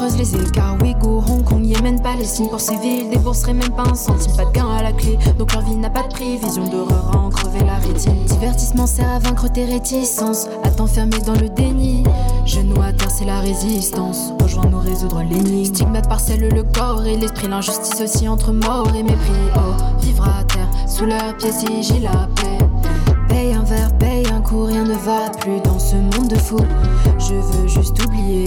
Creuse les écarts. Ouïghour, Hong Kong, Yémen, Palestine. Pour ces villes, débourseraient même pas un centime. Pas de gain à la clé. Donc leur vie n'a pas de prix. Vision d'horreur en crever la rétine. Divertissement sert à vaincre tes réticences. À t'enfermer dans le déni. Genoux à terre, c'est la résistance. Rejoins-nous résoudre l'énigme. Stigmate parcelle le corps et l'esprit. L'injustice aussi entre mort et mépris. Oh, vivre à terre, sous leurs pieds si j'ai la paix. paye un verre, paye un coup, rien ne va plus dans ce monde de fou. Je veux juste oublier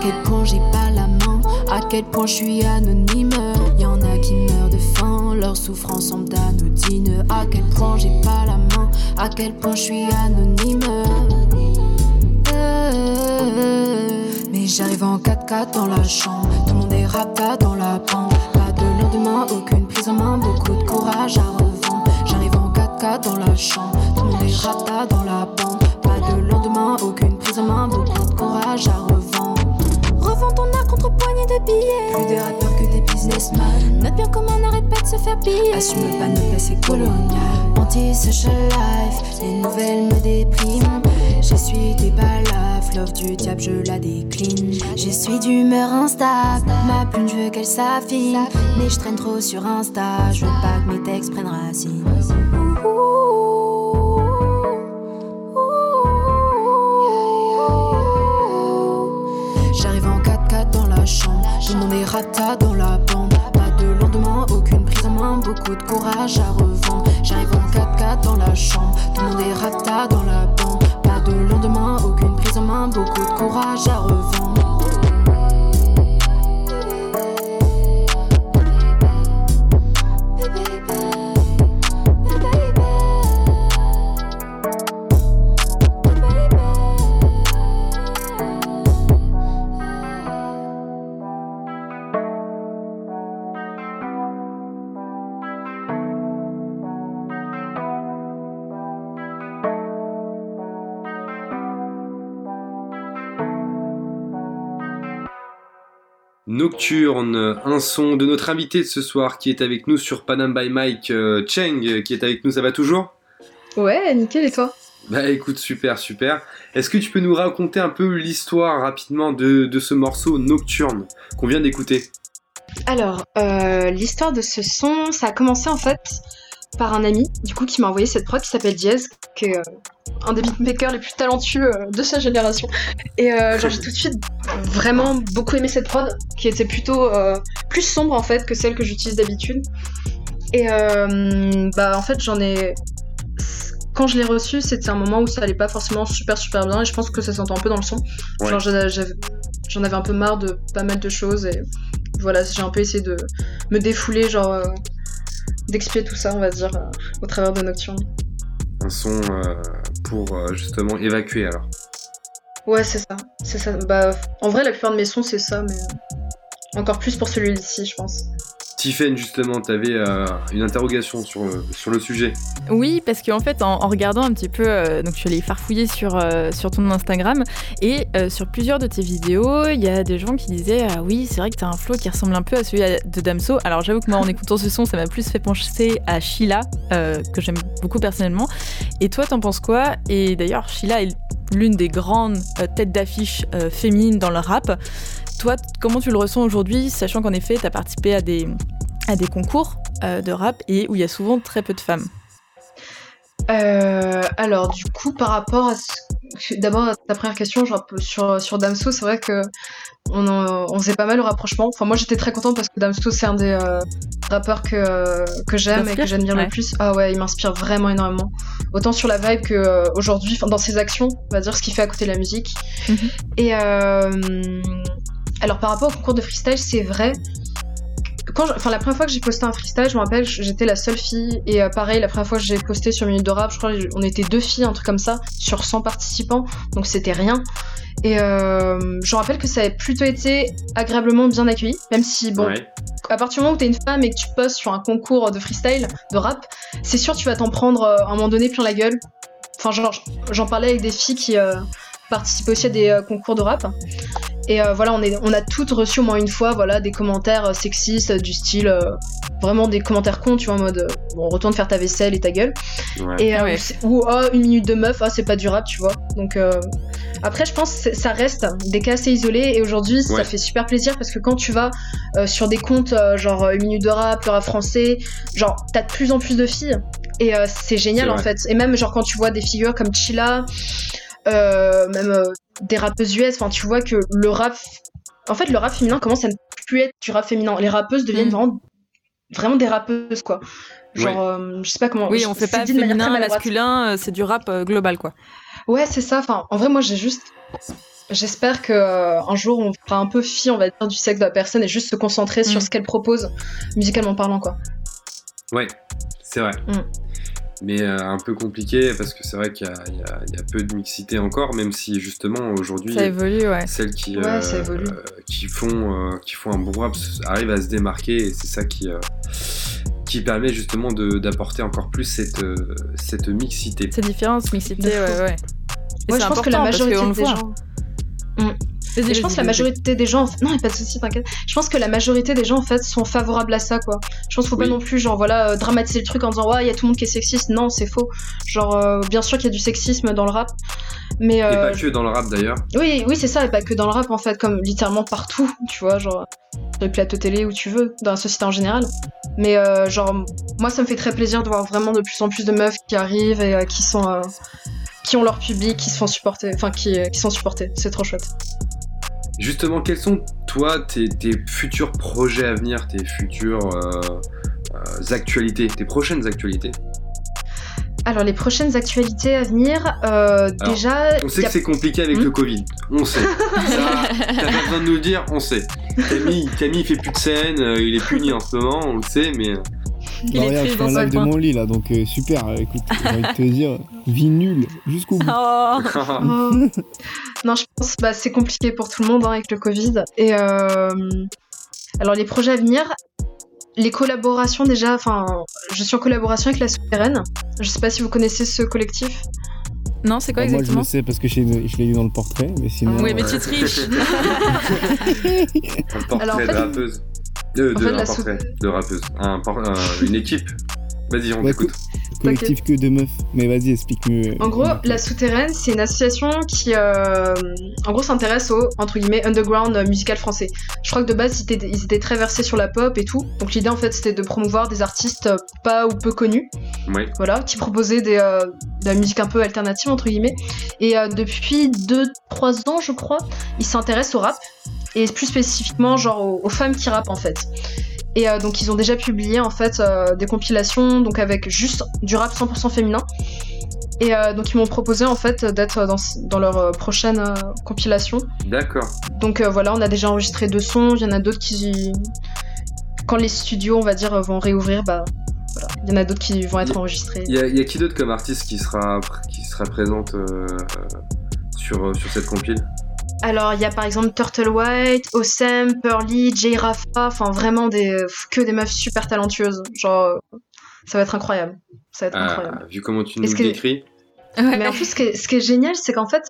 quel point j'ai pas la main, à quel point je suis anonyme. Y en a qui meurent de faim, leur souffrance semble anodine. À quel point j'ai pas la main, à quel point je suis anonyme. Mais j'arrive en 4x4 dans la chambre, tout le monde est rapta dans la pente. Pas de lendemain, aucune prise en main, beaucoup de courage à revendre. J'arrive en 4x4 dans la chambre, tout le monde est rapta dans la pente. Pas de lendemain, aucune prise en main, beaucoup de courage à revendre. Revends ton art contre poignée de billets. Plus des rappeurs que des businessmen. Note bien comment on n'arrête pas de se faire piller. Assume pas notre passé colonial. Anti-social life, les nouvelles me dépriment. J'essuie des balafres, love du diable, je la décline. J'essuie d'humeur instable, ma plume, je veux qu'elle s'affine. Mais je traîne trop sur Insta, je veux pas que mes textes prennent racine. Rapta dans la bande. Pas de lendemain, aucune prise en main, beaucoup de courage à revendre. J'arrive en 4x4 dans la chambre, tout le monde est rapta dans la bande. Pas de lendemain, aucune prise en main, beaucoup de courage à revendre. Nocturne, un son de notre invité de ce soir qui est avec nous sur Panam by Mike, euh, Cheng, qui est avec nous, ça va toujours? Ouais, nickel, et toi? Bah écoute, super, super. Est-ce que tu peux nous raconter un peu l'histoire rapidement de, de ce morceau Nocturne qu'on vient d'écouter? Alors, euh, l'histoire de ce son, ça a commencé en fait par un ami, du coup, qui m'a envoyé cette prod qui s'appelle Diaz, qui est euh, un des beatmakers les plus talentueux euh, de sa génération. Et euh, genre, j'ai tout de suite vraiment beaucoup aimé cette prod, qui était plutôt plus sombre en fait que celle que j'utilise d'habitude. Et bah, en fait, j'en ai. Quand je l'ai reçu, c'était un moment où ça allait pas forcément super super bien, et je pense que ça s'entend un peu dans le son. Ouais. Genre, j'en avais un peu marre de pas mal de choses, et voilà, j'ai un peu essayé de me défouler, genre. D'expier tout ça, on va dire, euh, au travers de Nocturne. Un son euh, pour euh, justement évacuer alors. Ouais, c'est ça. C'est ça. Bah, en vrai, la plupart de mes sons, c'est ça, mais encore plus pour celui-ci, je pense. Tiffen, justement, tu avais une interrogation sur, le- sujet. Oui, parce qu'en fait, en, regardant un petit peu, euh, donc je suis allée farfouiller sur, euh, ton Instagram et euh, sur plusieurs de tes vidéos, il y a des gens qui disaient Ah oui, c'est vrai que tu un flow qui ressemble un peu à celui de Damso. Alors j'avoue que moi, en écoutant ce son, ça m'a plus fait pencher à Sheila, euh, que j'aime beaucoup personnellement. Et toi, t'en penses quoi? Et d'ailleurs, Sheila est l'une des grandes euh, têtes d'affiche euh, féminines dans le rap. Toi, comment tu le ressens aujourd'hui, sachant qu'en effet, tu as participé à des, à des concours euh, de rap et où il y a souvent très peu de femmes? Euh, alors, du coup, par rapport à ce... D'abord, ta première question, genre, sur, sur Damso, c'est vrai que on, en- on faisait pas mal le rapprochement. Enfin, moi, j'étais très contente parce que Damso, c'est un des euh, rappeurs que, que j'aime et que j'admire Ouais. le plus. Ah ouais, il m'inspire vraiment énormément. Autant sur la vibe que euh, aujourd'hui, dans ses actions, on va dire ce qu'il fait à côté de la musique. Mhm. Et euh, alors, par rapport au concours de freestyle, c'est vrai. Quand je- enfin, la première fois que j'ai posté un freestyle, je me rappelle, j'étais la seule fille. Et euh, pareil, la première fois que j'ai posté sur Minute de Rap, je crois on était deux filles, un truc comme ça, sur 100 participants. Donc c'était rien. Et euh, je me rappelle que ça avait plutôt été agréablement bien accueilli. Même si, bon, Ouais. à partir du moment où t'es une femme et que tu postes sur un concours de freestyle, de rap, c'est sûr tu vas t'en prendre euh, à un moment donné plein la gueule. Enfin, genre, j'en parlais avec des filles qui euh, participent aussi à des concours de rap. Et euh, voilà, on, est, on a toutes reçu au moins une fois voilà, des commentaires euh, sexistes euh, du style. euh, vraiment des commentaires cons, tu vois, en mode euh, bon, retourne faire ta vaisselle et ta gueule. Ouais. Et, euh, Ah ouais. ou oh, une minute de meuf, ah, c'est pas du rap, tu vois. Donc euh, après, je pense que ça reste des cas assez isolés et aujourd'hui, Ouais. ça fait super plaisir parce que quand tu vas euh, sur des comptes euh, genre une minute de rap, le rap français, genre t'as de plus en plus de filles et euh, c'est génial en fait. Et même genre quand tu vois des figures comme Chilla, euh, même euh, des rappeuses US, enfin tu vois que le rap, en fait le rap féminin commence à ne plus être du rap féminin. Les rappeuses deviennent Mm. vraiment, vraiment des rappeuses quoi. Genre, euh, je sais pas comment. Oui, on fait pas féminin, masculin, euh, c'est du rap euh, global, quoi. Ouais, c'est ça. Enfin, en vrai, moi, j'ai juste. J'espère que un jour on fera un peu fi, on va dire, du sexe de la personne et juste se concentrer sur mm. ce qu'elle propose, musicalement parlant, quoi. Ouais, c'est vrai. Mm mais euh, un peu compliqué parce que c'est vrai qu'il y, y, a peu de mixité encore, même si justement aujourd'hui celles qui, euh, qui, font, euh, qui font un bon rap arrivent à se démarquer et c'est ça qui, qui permet justement d'apporter encore plus cette, cette mixité. Cette différence, mixité, ouais, ouais. Et je pense que la majorité des gens. Je pense que la majorité des gens, non, pas de t'inquiète. Je pense que la majorité des gens en fait sont favorables à ça, quoi. Je pense qu'il faut pas non plus genre voilà euh, dramatiser le truc en disant ouais il y a tout le monde qui est sexiste. Non, c'est faux. Genre euh, bien sûr qu'il y a du sexisme dans le rap, mais euh, et pas que dans le rap d'ailleurs. Oui, oui, c'est ça, et pas que dans le rap en fait, comme littéralement partout, tu vois, genre sur les plateaux télé où tu veux, dans la société en général. Mais genre moi ça me fait très plaisir de voir vraiment de plus en plus de meufs qui arrivent et qui sont qui ont leur public, qui se font supporter, enfin qui, qui sont supportés. C'est trop chouette. Justement, quels sont, toi, tes, futurs projets à venir, tes futures euh, euh, actualités, tes prochaines actualités? Alors les prochaines actualités à venir, euh, déjà. On sait que c'est compliqué avec le hmm Covid, on sait. T'as pas besoin de nous le dire, on sait. Camille, Camille fait plus de scène, il est puni en ce moment, on le sait, mais bah, regarde, je fais un live de mon lit là, donc euh, super. Euh, écoute, j'ai envie de te dire, vie nulle jusqu'au bout. Oh. non, je pense bah, c'est compliqué pour tout le monde hein, avec le Covid. Et euh, alors les projets à venir, les collaborations déjà. Enfin, je suis en collaboration avec la Souterraine. Je sais pas si vous connaissez ce collectif. Non, c'est quoi exactement bah, Moi, je le sais parce que je l'ai lu dans le portrait, mais sinon. Oui, mais tu triches. un portrait Alors, en fait, de rappeuse. De, de, rappeuse. une équipe. Vas-y, on t'écoute. collectif que de meufs. Mais vas-y, explique mieux. En gros, La Souterraine, c'est une association qui, euh, en gros, s'intéresse au, entre guillemets, underground musical français. Je crois que de base, ils étaient, ils étaient très versés sur la pop et tout. Donc l'idée, en fait, c'était de promouvoir des artistes pas ou peu connus. Oui. Voilà, qui proposaient des, euh, de la musique un peu alternative, entre guillemets. Et euh, depuis 2-3 ans, je crois, ils s'intéressent au rap et plus spécifiquement genre aux, femmes qui rappent en fait. Et euh, donc ils ont déjà publié en fait euh, des compilations donc avec juste du rap 100% féminin. Et euh, donc ils m'ont proposé en fait d'être dans, dans, leur prochaine compilation. D'accord. Donc voilà, on a déjà enregistré deux sons, il y en a d'autres qui quand les studios on va dire vont réouvrir bah voilà, il y en a d'autres qui vont être enregistrés. Il y, a, qui d'autre comme artiste qui sera qui sera présente sur sur cette compile? Alors, il y a par exemple Turtle White, Osem, Pearly, Jay Rafa, enfin vraiment des, que des meufs super talentueuses. Genre, ça va être incroyable. Ça va être ah, incroyable. Vu comment tu nous le décris. Mais en plus, ce qui est, ce qui est génial, c'est qu'en fait,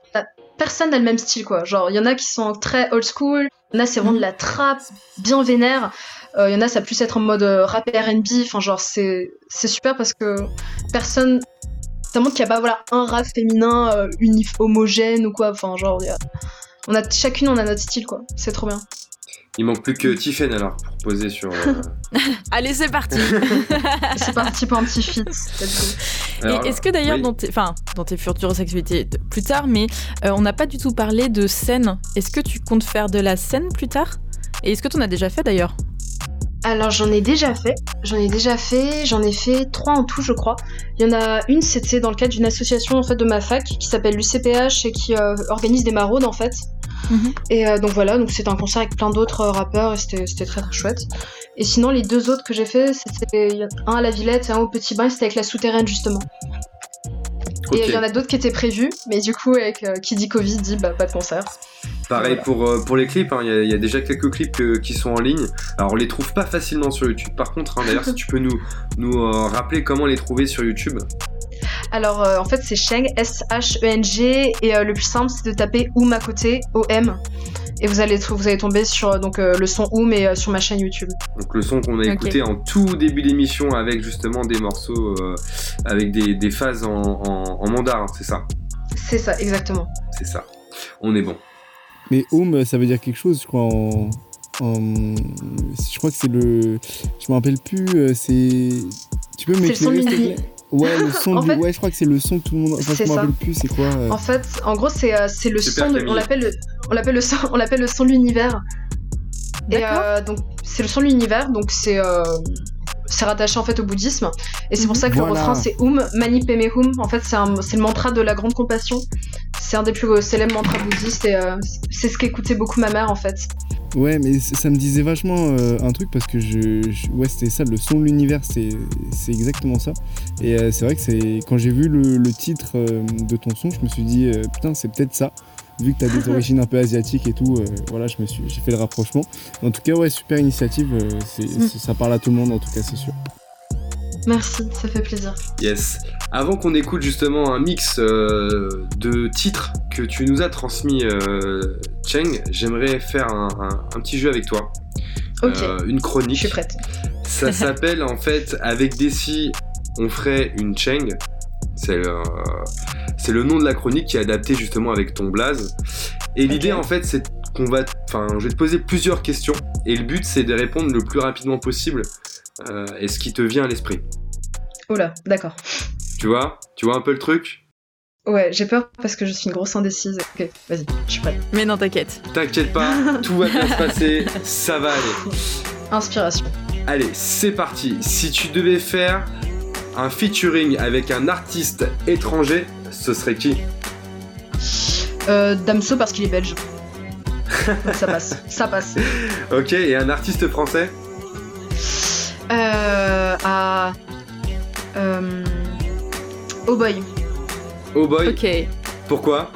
personne n'a le même style, quoi. Genre, il y en a qui sont très old school, il y en a, c'est vraiment de la trap, bien vénère. Euh, il y en a, ça va plus être en mode euh, rap RB. Enfin, genre, c'est super parce que personne. Ça montre qu'il n'y a pas voilà, un rap féminin euh, homogène ou quoi. Enfin, genre, on a chacune on a notre style quoi. C'est trop bien. Il manque plus que Tiffen alors pour poser sur. Euh, Allez, c'est parti. c'est parti pour un petit fit. Et est-ce que d'ailleurs dans tes, enfin, dans tes futures activités plus tard, mais euh, on n'a pas du tout parlé de scène. Est-ce que tu comptes faire de la scène plus tard? Et est-ce que tu en as déjà fait d'ailleurs? Alors j'en ai déjà fait, j'en ai déjà fait, j'en ai fait trois en tout je crois. Il y en a une, c'était dans le cadre d'une association en fait de ma fac qui s'appelle l'UCPH et qui euh, organise des maraudes en fait. Mhm. Et euh, donc voilà, donc c'était un concert avec plein d'autres euh, rappeurs et c'était très très chouette. Et sinon les deux autres que j'ai fait, c'était un à la Villette et un au Petit Bain, c'était avec la souterraine justement. Et il y en a d'autres qui étaient prévus, mais du coup, avec qui dit Covid, dit bah, pas de concert. Pareil pour, euh, pour les clips, hein. il y, a déjà quelques clips euh, qui sont en ligne. Alors on les trouve pas facilement sur YouTube. Par contre, hein, d'ailleurs, si tu peux nous, nous euh, rappeler comment les trouver sur YouTube. Alors en fait c'est Sheng, S-H-E-N-G, et le plus simple c'est de taper Oum à côté, O-M. Et vous allez, vous allez tomber sur donc, le son Oum et sur ma chaîne YouTube. Donc le son qu'on a écouté en tout début d'émission avec justement des morceaux avec des, des phases en, en, en mandarin, c'est ça? C'est ça, exactement. C'est ça. On est bon. Mais home, ça veut dire quelque chose, je crois, en. je crois que c'est le. Je me rappelle plus, euh, c'est. Tu peux m'éclairer Ouais, le son du... ouais, je crois que c'est le son que tout le monde. Enfin, je me rappelle plus, c'est quoi euh En fait, en gros, c'est euh, c'est le son. De... On l'appelle le... on l'appelle le son. On l'appelle le son de l'univers. Et donc c'est le son de l'univers, donc c'est c'est rattaché en fait au bouddhisme. Et c'est pour ça que Voilà. le refrain c'est Hum Mani Peme Hum. En fait, c'est un- le mantra de la grande compassion. C'est un des plus célèbres mantras bouddhistes et euh, c'est ce qu'écoutait beaucoup ma mère en fait. Ouais, mais ça me disait vachement euh, un truc parce que je, je- ouais, c'était ça, le son de l'univers, c'est c'est exactement ça. Et euh, c'est vrai que c'est quand j'ai vu le, le titre euh, de ton son, je me suis dit euh, putain, c'est peut-être ça. Vu que t'as des origines un peu asiatiques et tout, euh, voilà, je me suis, j'ai fait le rapprochement. En tout cas, ouais, super initiative. euh, c'est- Mm. c'est- ça parle à tout le monde, en tout cas, c'est sûr. Merci, ça fait plaisir. Yes. Avant qu'on écoute justement un mix euh, de titres que tu nous as transmis, euh, Cheng, j'aimerais faire un, un- un petit jeu avec toi. Euh, une chronique. je suis prête. Ça s'appelle en fait, avec Desi, on ferait une Cheng. C'est le, c'est le nom de la chronique qui est adapté justement avec ton blaze. Et l'idée en fait, c'est qu'on va. Enfin, je vais te poser plusieurs questions. Et le but, c'est de répondre le plus rapidement possible euh, et ce qui te vient à l'esprit. Oula, d'accord. Tu vois Tu vois un peu le truc? Ouais, j'ai peur parce que je suis une grosse indécise. Ok, vas-y, je suis prête. Mais non, t'inquiète. T'inquiète pas, tout va bien se passer, ça va aller. Inspiration. Allez, c'est parti. Si tu devais faire un featuring avec un artiste étranger, ce serait qui? Euh, Damso parce qu'il est belge. Donc ça passe, ça passe. Ok, et un artiste français? Euh, à... Euh... Oh boy. Oh boy, Ok. pourquoi?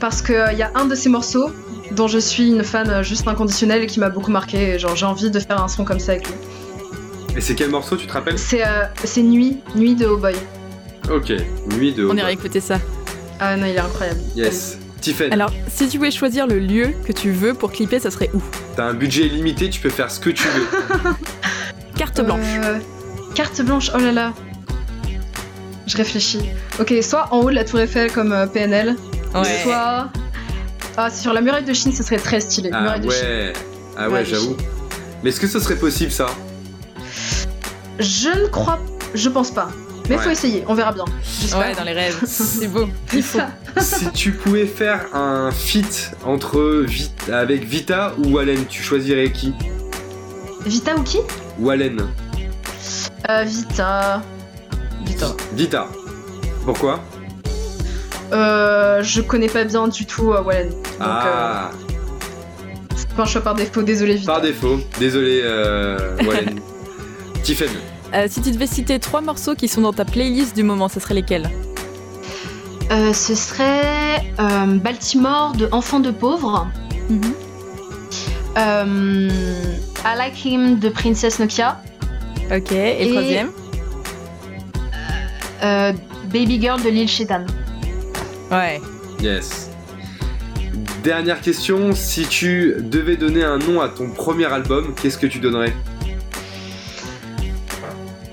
Parce qu'il y a un de ces morceaux dont je suis une fan euh, juste inconditionnelle et qui m'a beaucoup marqué. Et genre, j'ai envie de faire un son comme ça avec lui. Et c'est quel morceau, tu te rappelles? C'est euh, c'est Nuit, Nuit de Oh boy. Ok, Nuit de Oh On Boy. ira écouter ça. Ah non, il est incroyable. Yes. Tiffen, Alors, si tu pouvais choisir le lieu que tu veux pour clipper, ça serait où? T'as un budget limité, tu peux faire ce que tu veux. Carte blanche. Euh, carte blanche, oh là là. Je réfléchis. Ok, soit en haut de la Tour Eiffel comme euh, PNL, Ouais. soit. Ah, sur la muraille de Chine, ce serait très stylé. Ah muraille de Chine. ouais, ah ouais, Ouais, j'avoue. Mais est-ce que ce serait possible ça? Je ne crois. Je pense pas. Mais Ouais. faut essayer, on verra bien. J'espère. Ouais, dans les rêves. C'est beau. C'est ça. Si tu pouvais faire un feat entre Vi- avec Vita ou Wallen, tu choisirais qui? Vita ou qui? Wallen. euh, Vita. Vita. Vita. Pourquoi Euh, je connais pas bien du tout euh, Wallen. Donc, Ah, euh, c'est pas un choix par défaut, désolé Vita. par défaut. Désolé, euh, Wallen. Tiffen. Euh, si tu devais citer trois morceaux qui sont dans ta playlist du moment, ce serait lesquels Euh, ce serait euh, Baltimore de Enfants de pauvres. Euh, I Like Him de Princess Nokia. Ok, et, Et- le troisième Euh, Baby Girl de Lil Shedan. Ouais. Yes. Dernière question, si tu devais donner un nom à ton premier album, qu'est-ce que tu donnerais?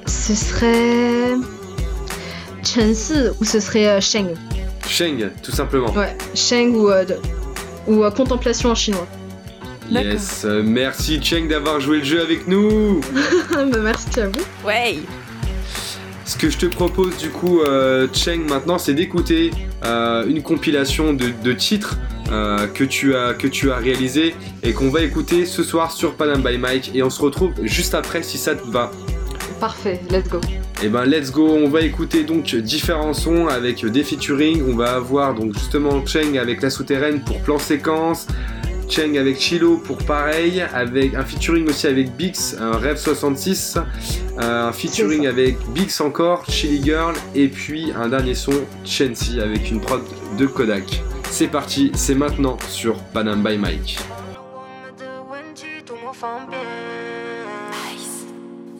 Ce serait. Chensi ou ce serait euh, Sheng. Sheng, tout simplement. Ouais, Sheng ou, euh, de- ou euh, Contemplation en chinois. Yes, euh, merci Cheng d'avoir joué le jeu avec nous. Bah, Merci à vous. Ouais. Ce que je te propose du coup, euh, Cheng, maintenant, c'est d'écouter euh, une compilation de, de titres euh, que, tu as, que tu as réalisé et qu'on va écouter ce soir sur Panam by Mike et on se retrouve juste après si ça te va. Parfait, let's go. Et ben let's go, on va écouter donc différents sons avec des featuring. On va avoir donc justement Cheng avec la souterraine pour plan séquence, Cheng avec Chilo pour pareil, avec un featuring aussi avec Bix, un Rêve 66, euh, un featuring avec Bix encore, Chili Girl, et puis un dernier son, Chensi avec une prod de Kodak. C'est parti, c'est maintenant sur Panam by Mike.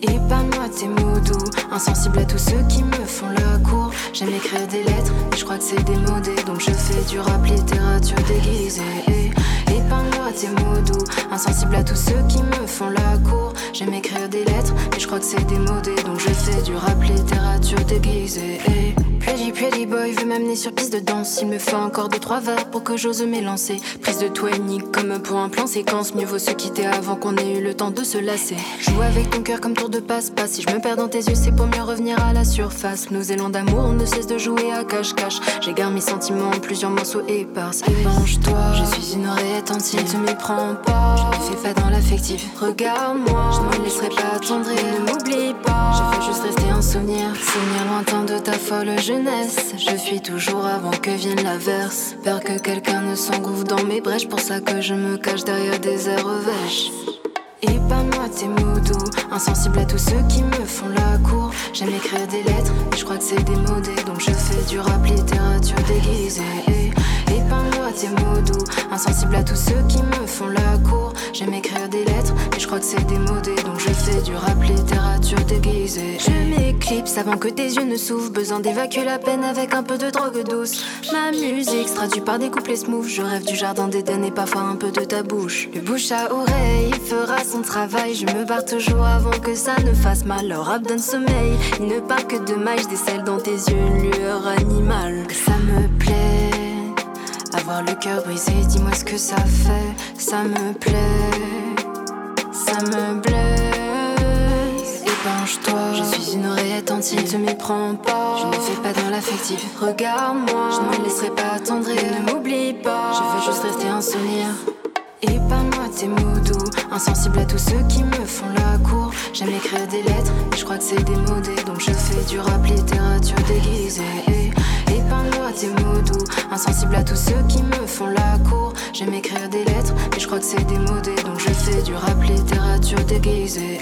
Épanois tes mots doux, insensible à tous ceux qui me font la cour. J'aime écrire des lettres, mais je crois que c'est démodé, donc je fais du rap littérature déguisée. Épargne-moi tes mots doux, insensible à tous ceux qui me font la cour. J'aime écrire des lettres, mais je crois que c'est démodé, donc je fais du rap littérature déguisée. Pretty pretty boy veut m'amener sur piste de danse. Il me fait encore deux trois verres pour que j'ose m'élancer. Prise de tout unique comme pour un plan séquence. Mieux vaut se quitter avant qu'on ait eu le temps de se lasser. Joue avec ton cœur comme tour de passe-passe. Si je me perds dans tes yeux, c'est pour mieux revenir à la surface. Nos élans d'amour, on ne cesse de jouer à cache-cache. J'égare mes sentiments en plusieurs morceaux épars. Épanche-toi, je suis une oreille attentive. Ne te méprends pas, fais pas dans l'affectif. Regarde-moi, je ne me laisserai pas attendrir. Ne m'oublie pas, je veux juste rester un souvenir. Souvenir lointain de ta folle jeunesse. Je fuis toujours avant que vienne l'averse. Peur que quelqu'un ne s'engouffre dans mes brèches. Pour ça que je me cache derrière des airs vêches. Et pas moi tes mots doux, insensible à tous ceux qui me font la cour. J'aime écrire des lettres, mais je crois que c'est démodé, donc je fais du rap littérature déguisée. Et pas moi tes mots doux, insensible à tous ceux qui me des mais je crois que c'est démodé, donc je fais du rap littérature déguisée. Je m'éclipse avant que tes yeux ne s'ouvrent, besoin d'évacuer la peine avec un peu de drogue douce. Ma musique se traduit par des couplets smooth, je rêve du jardin d'Éden et parfois un peu de ta bouche. Le bouche à oreille fera son travail, je me barre toujours avant que ça ne fasse mal. Le rap donne sommeil, il ne parle que de maille, je dans tes yeux une lueur animale. Ça me plaît. Avoir le cœur brisé, dis-moi ce que ça fait. Ça me plaît, ça me blesse. Épanche-toi, je suis une oreille attentive. Ne te méprends pas, je ne fais pas dans l'affectif. Regarde-moi, je ne me laisserai pas attendrir. Ne m'oublie pas, je veux juste rester un souvenir. Et pas moi tes mots doux, insensible à tous ceux qui me font la cour. J'aime écrire des lettres, et je crois que c'est démodé, donc je fais du rap littérature déguisée. Moi tes mots doux, insensible à tous ceux qui me font la cour. J'aime écrire des lettres, mais je crois que c'est démodé, donc je fais du rap littérature déguisée.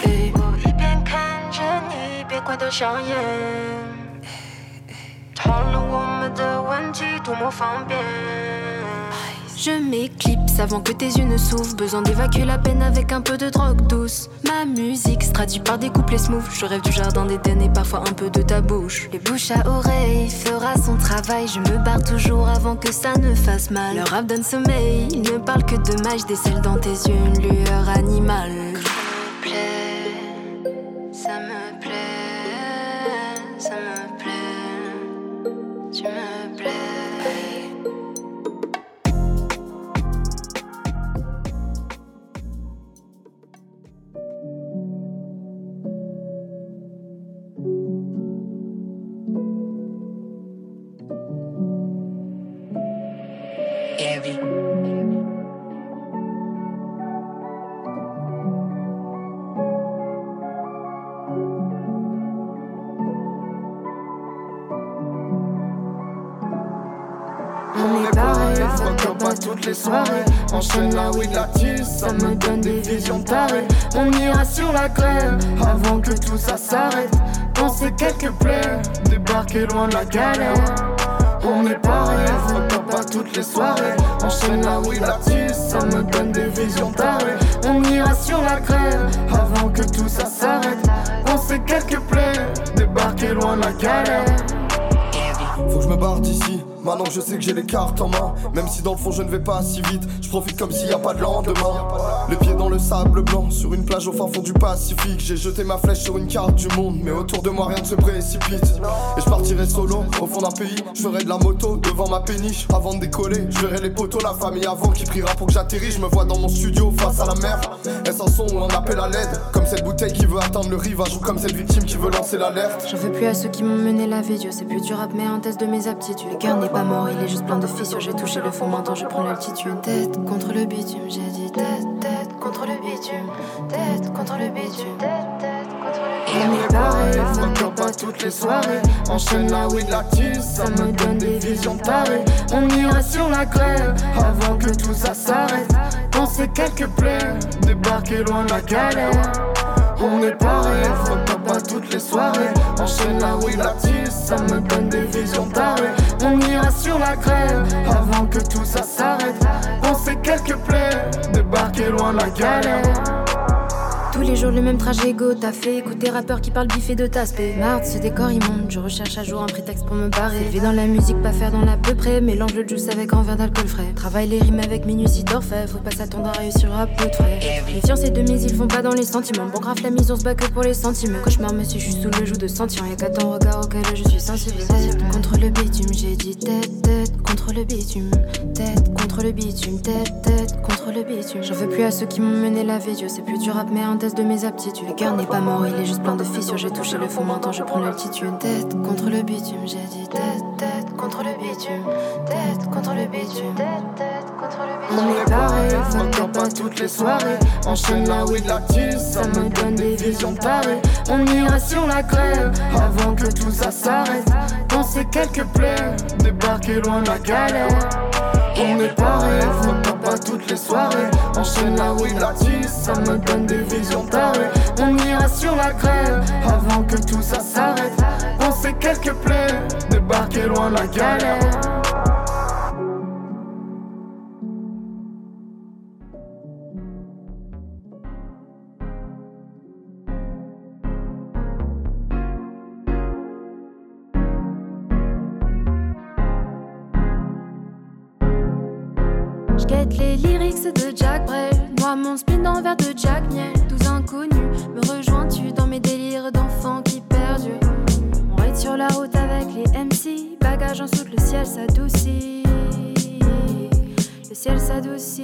我 Je m'éclipse avant que tes yeux ne s'ouvrent. Besoin d'évacuer la peine avec un peu de drogue douce. Ma musique se traduit par des couplets smooth. Je rêve du jardin d'Éden et parfois un peu de ta bouche. Le bouche à oreille fera son travail. Je me barre toujours avant que ça ne fasse mal. Le rap donne sommeil. Il ne parle que de magie. Décèle dans tes yeux une lueur animale. À toutes les soirées. Enchaîne la weed, la tisse, ça me donne des visions tarées. On ira sur la grève avant que tout ça s'arrête. Penser quelques plaies, débarquer loin de la galère. On est pareil, up à toutes les soirées. Enchaîne la weed, la tisse, ça me donne des visions tarées. On ira sur la grève avant que tout ça s'arrête. Penser quelques plaies, débarquer loin de la galère. Faut que je me barre d'ici. Maintenant que je sais que j'ai les cartes en main, même si dans le fond je ne vais pas si vite, je profite comme s'il n'y a pas de lendemain. Les pieds dans le sable blanc, sur une plage au fin fond du Pacifique. J'ai jeté ma flèche sur une carte du monde, mais autour de moi rien ne se précipite. Et je partirai solo au fond d'un pays, je ferai de la moto devant ma péniche avant de décoller. Je verrai les poteaux, la famille avant qui priera pour que j'atterrisse. Je me vois dans mon studio face à la mer. Est-ce un son ou un appel à l'aide? Comme cette bouteille qui veut atteindre le rivage ou comme cette victime qui veut lancer l'alerte. J'en veux plus à ceux qui m'ont mené la vie, Dieu c'est plus du rap mais un test de mes aptitudes. Le cœur n'est pas mort, il est juste plein de fissures. J'ai touché le fond, maintenant je prends l'altitude. Tête contre le bitume, j'ai dit tête, tête contre le bitume, tête contre le bitume. On est pareil, fuck up à toutes les soirées. Enchaîne la weed, la tisse, ça me donne des visions tarées. On ira sur la grève avant que tout ça s'arrête. Penser quelques plaies, débarquer loin de la galère. On est pareil, fuck à toutes les soirées. Enchaîne la weed, la tisse, ça me donne des visions tarées. On ira sur la grève avant que tout ça s'arrête. Penser quelques plaies, débarquer loin la galère. Tous les jours le même trajet go, t'as fait écouter rappeurs qui parlent biffé de taspé. Marde, ce décor immonde, je recherche à jour un prétexte pour me barrer. Élevé dans la musique, pas faire dans l'à peu près, mélange le juice avec un verre d'alcool frais. Travaille les rimes avec minutie d'orfèvre, faut pas s'attendre à réussir à peu de frais. Les fiancés de mise, ils font pas dans les sentiments. Bon, grave la mise, on se bat que pour les sentiments. Cauchemar, monsieur, je suis sous le joug de sentir. Y'a qu'à ton regard auquel je suis sensible. Contre le bitume, j'ai dit tête, tête, contre le bitume. Tête, contre le bitume, tête, tête, contre le bitume. J'en veux plus à ceux qui m'ont mené la vie, c'est plus du rap, mais un de mes aptitudes. Le cœur n'est pas mort, il est juste plein de fissures. J'ai touché le fond, maintenant je prends l'altitude. Tête contre le bitume, j'ai dit tête, tête contre le bitume. Tête contre le bitume. Tête, tête contre le bitume. On est pareil, fuck pas toutes les soirées. Enchaîne la weed, la ça me donne des visions parées. On ira on la crève, avant que tout ça s'arrête. Penser quelques plaies, débarquer loin de la galère. On est pareil, toutes les soirées. Enchaîne la weed, la tisse, ça me donne des visions tarées. On ira sur la crève, avant que tout ça s'arrête. Penser quelques plaies, débarquer loin la galère. De Jack Miel. Tous inconnus, me rejoins-tu dans mes délires d'enfants qui perdurent On ride sur la route avec les MC. Bagage en soute, le ciel s'adoucit. Le ciel s'adoucit.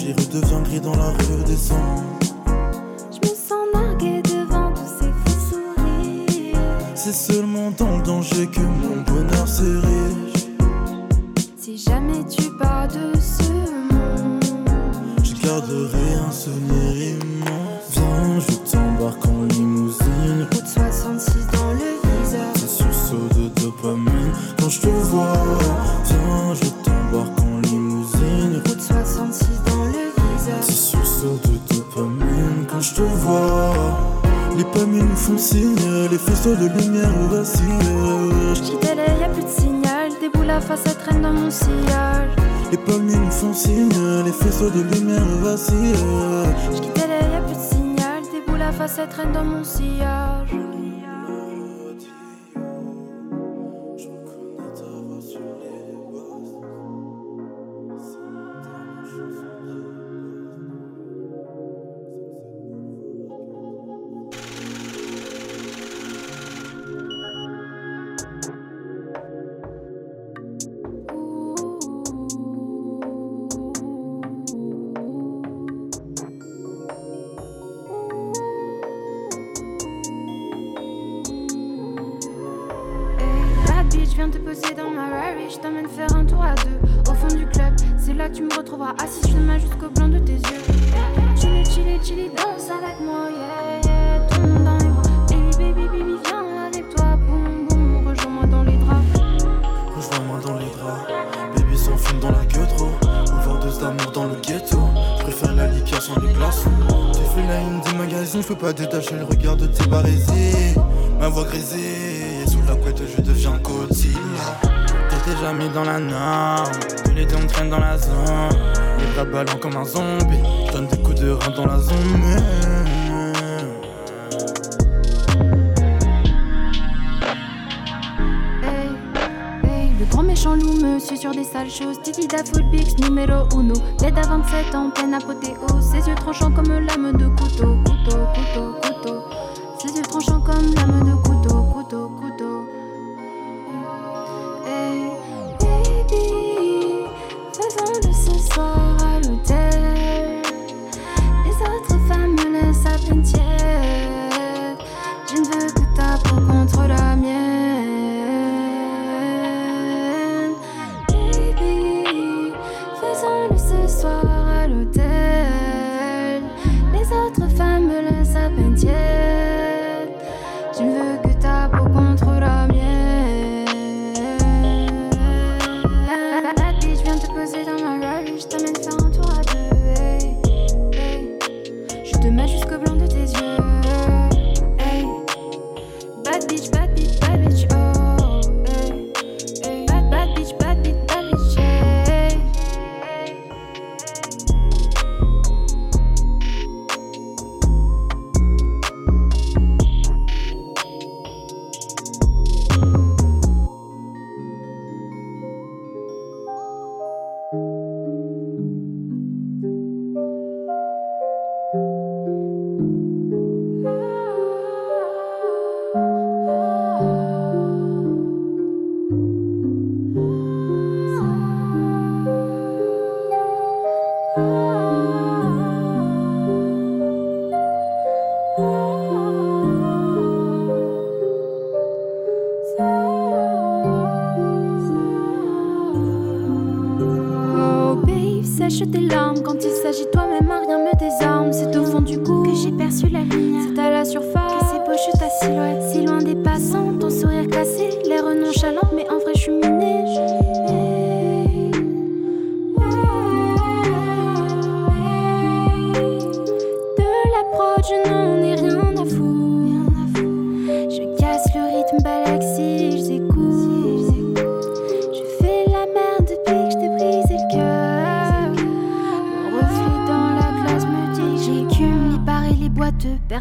Il redevient gris dans la rue des anges. Je me sens nargué devant tous ces fous sourires. C'est seulement dans le danger que mon bonheur s'est riche. Si jamais tu pars de ce monde, je garderai un souvenir immense. Viens, je t'embarque en Les nous font signe, les faisceaux de lumière vacillent. Je y y'a plus de signal. Des boules à face, traîne dans mon sillage. Les palmiers nous font signe, les faisceaux de lumière vacillent. Je y y'a plus de signal. Des boules à face, traîne dans mon sillage. Méchant loup suit sur des sales choses. Titi da Bix numéro uno. L'aide à 27 ans, pleine apothéose. Ses yeux tranchants comme lame de couteau couteau, couteau, couteau. Ses yeux tranchants comme lame de couteau,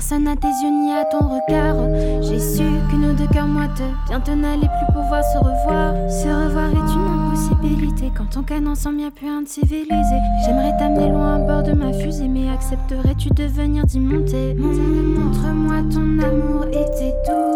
Personne n'a tes yeux ni à ton regard. J'ai su que nos deux cœurs moiteux bientôt n'allaient plus pouvoir se revoir. Se revoir est une impossibilité quand ton canon semble bien plus civilisé. J'aimerais t'amener loin à bord de ma fusée, mais accepterais-tu de venir d'y monter? Montre-moi ton amour et tes doutes.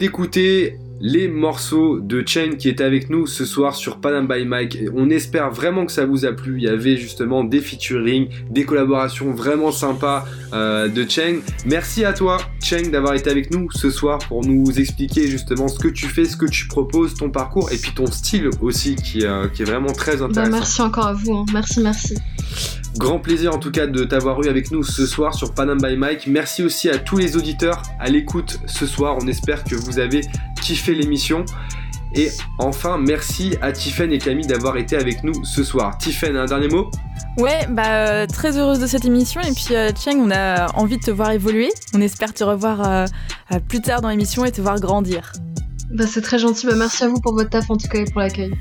D'écouter les morceaux de Chain qui est avec nous ce soir sur Panam by Mike. On espère vraiment que ça vous a plu. Il y avait justement des featuring, des collaborations vraiment sympas euh, de Chain. Merci à toi, Chain, d'avoir été avec nous ce soir pour nous expliquer justement ce que tu fais, ce que tu proposes, ton parcours et puis ton style aussi qui, euh, qui est vraiment très Bah, intéressant. merci encore à vous. hein. Merci, merci. Grand plaisir en tout cas de t'avoir eu avec nous ce soir sur Panam by Mike. Merci aussi à tous les auditeurs à l'écoute ce soir. On espère que vous avez kiffé l'émission. Et enfin, merci à Tiffen et Camille d'avoir été avec nous ce soir. Tiffen, un dernier mot? Ouais, bah euh, très heureuse de cette émission et puis euh, Cheng, on a envie de te voir évoluer. On espère te revoir euh, euh, plus tard dans l'émission et te voir grandir. Bah, c'est très gentil. Bah, merci à vous pour votre taf en tout cas et pour l'accueil.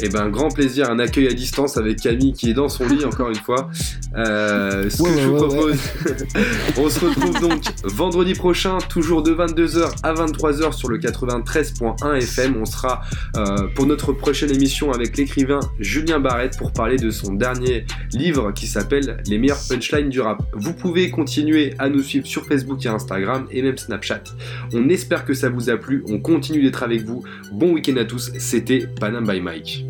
Eh ben, grand plaisir, un accueil à distance avec Camille qui est dans son lit encore une fois. Euh, ce Ouais, que je vous ouais, propose, on se retrouve donc vendredi prochain, toujours de 22h à 23h sur le 93.1 FM. On sera euh, pour notre prochaine émission avec l'écrivain Julien Barrette pour parler de son dernier livre qui s'appelle Les meilleures punchlines du rap. Vous pouvez continuer à nous suivre sur Facebook et Instagram et même Snapchat. On espère que ça vous a plu, on continue d'être avec vous. Bon week-end à tous, c'était Panam by Mike.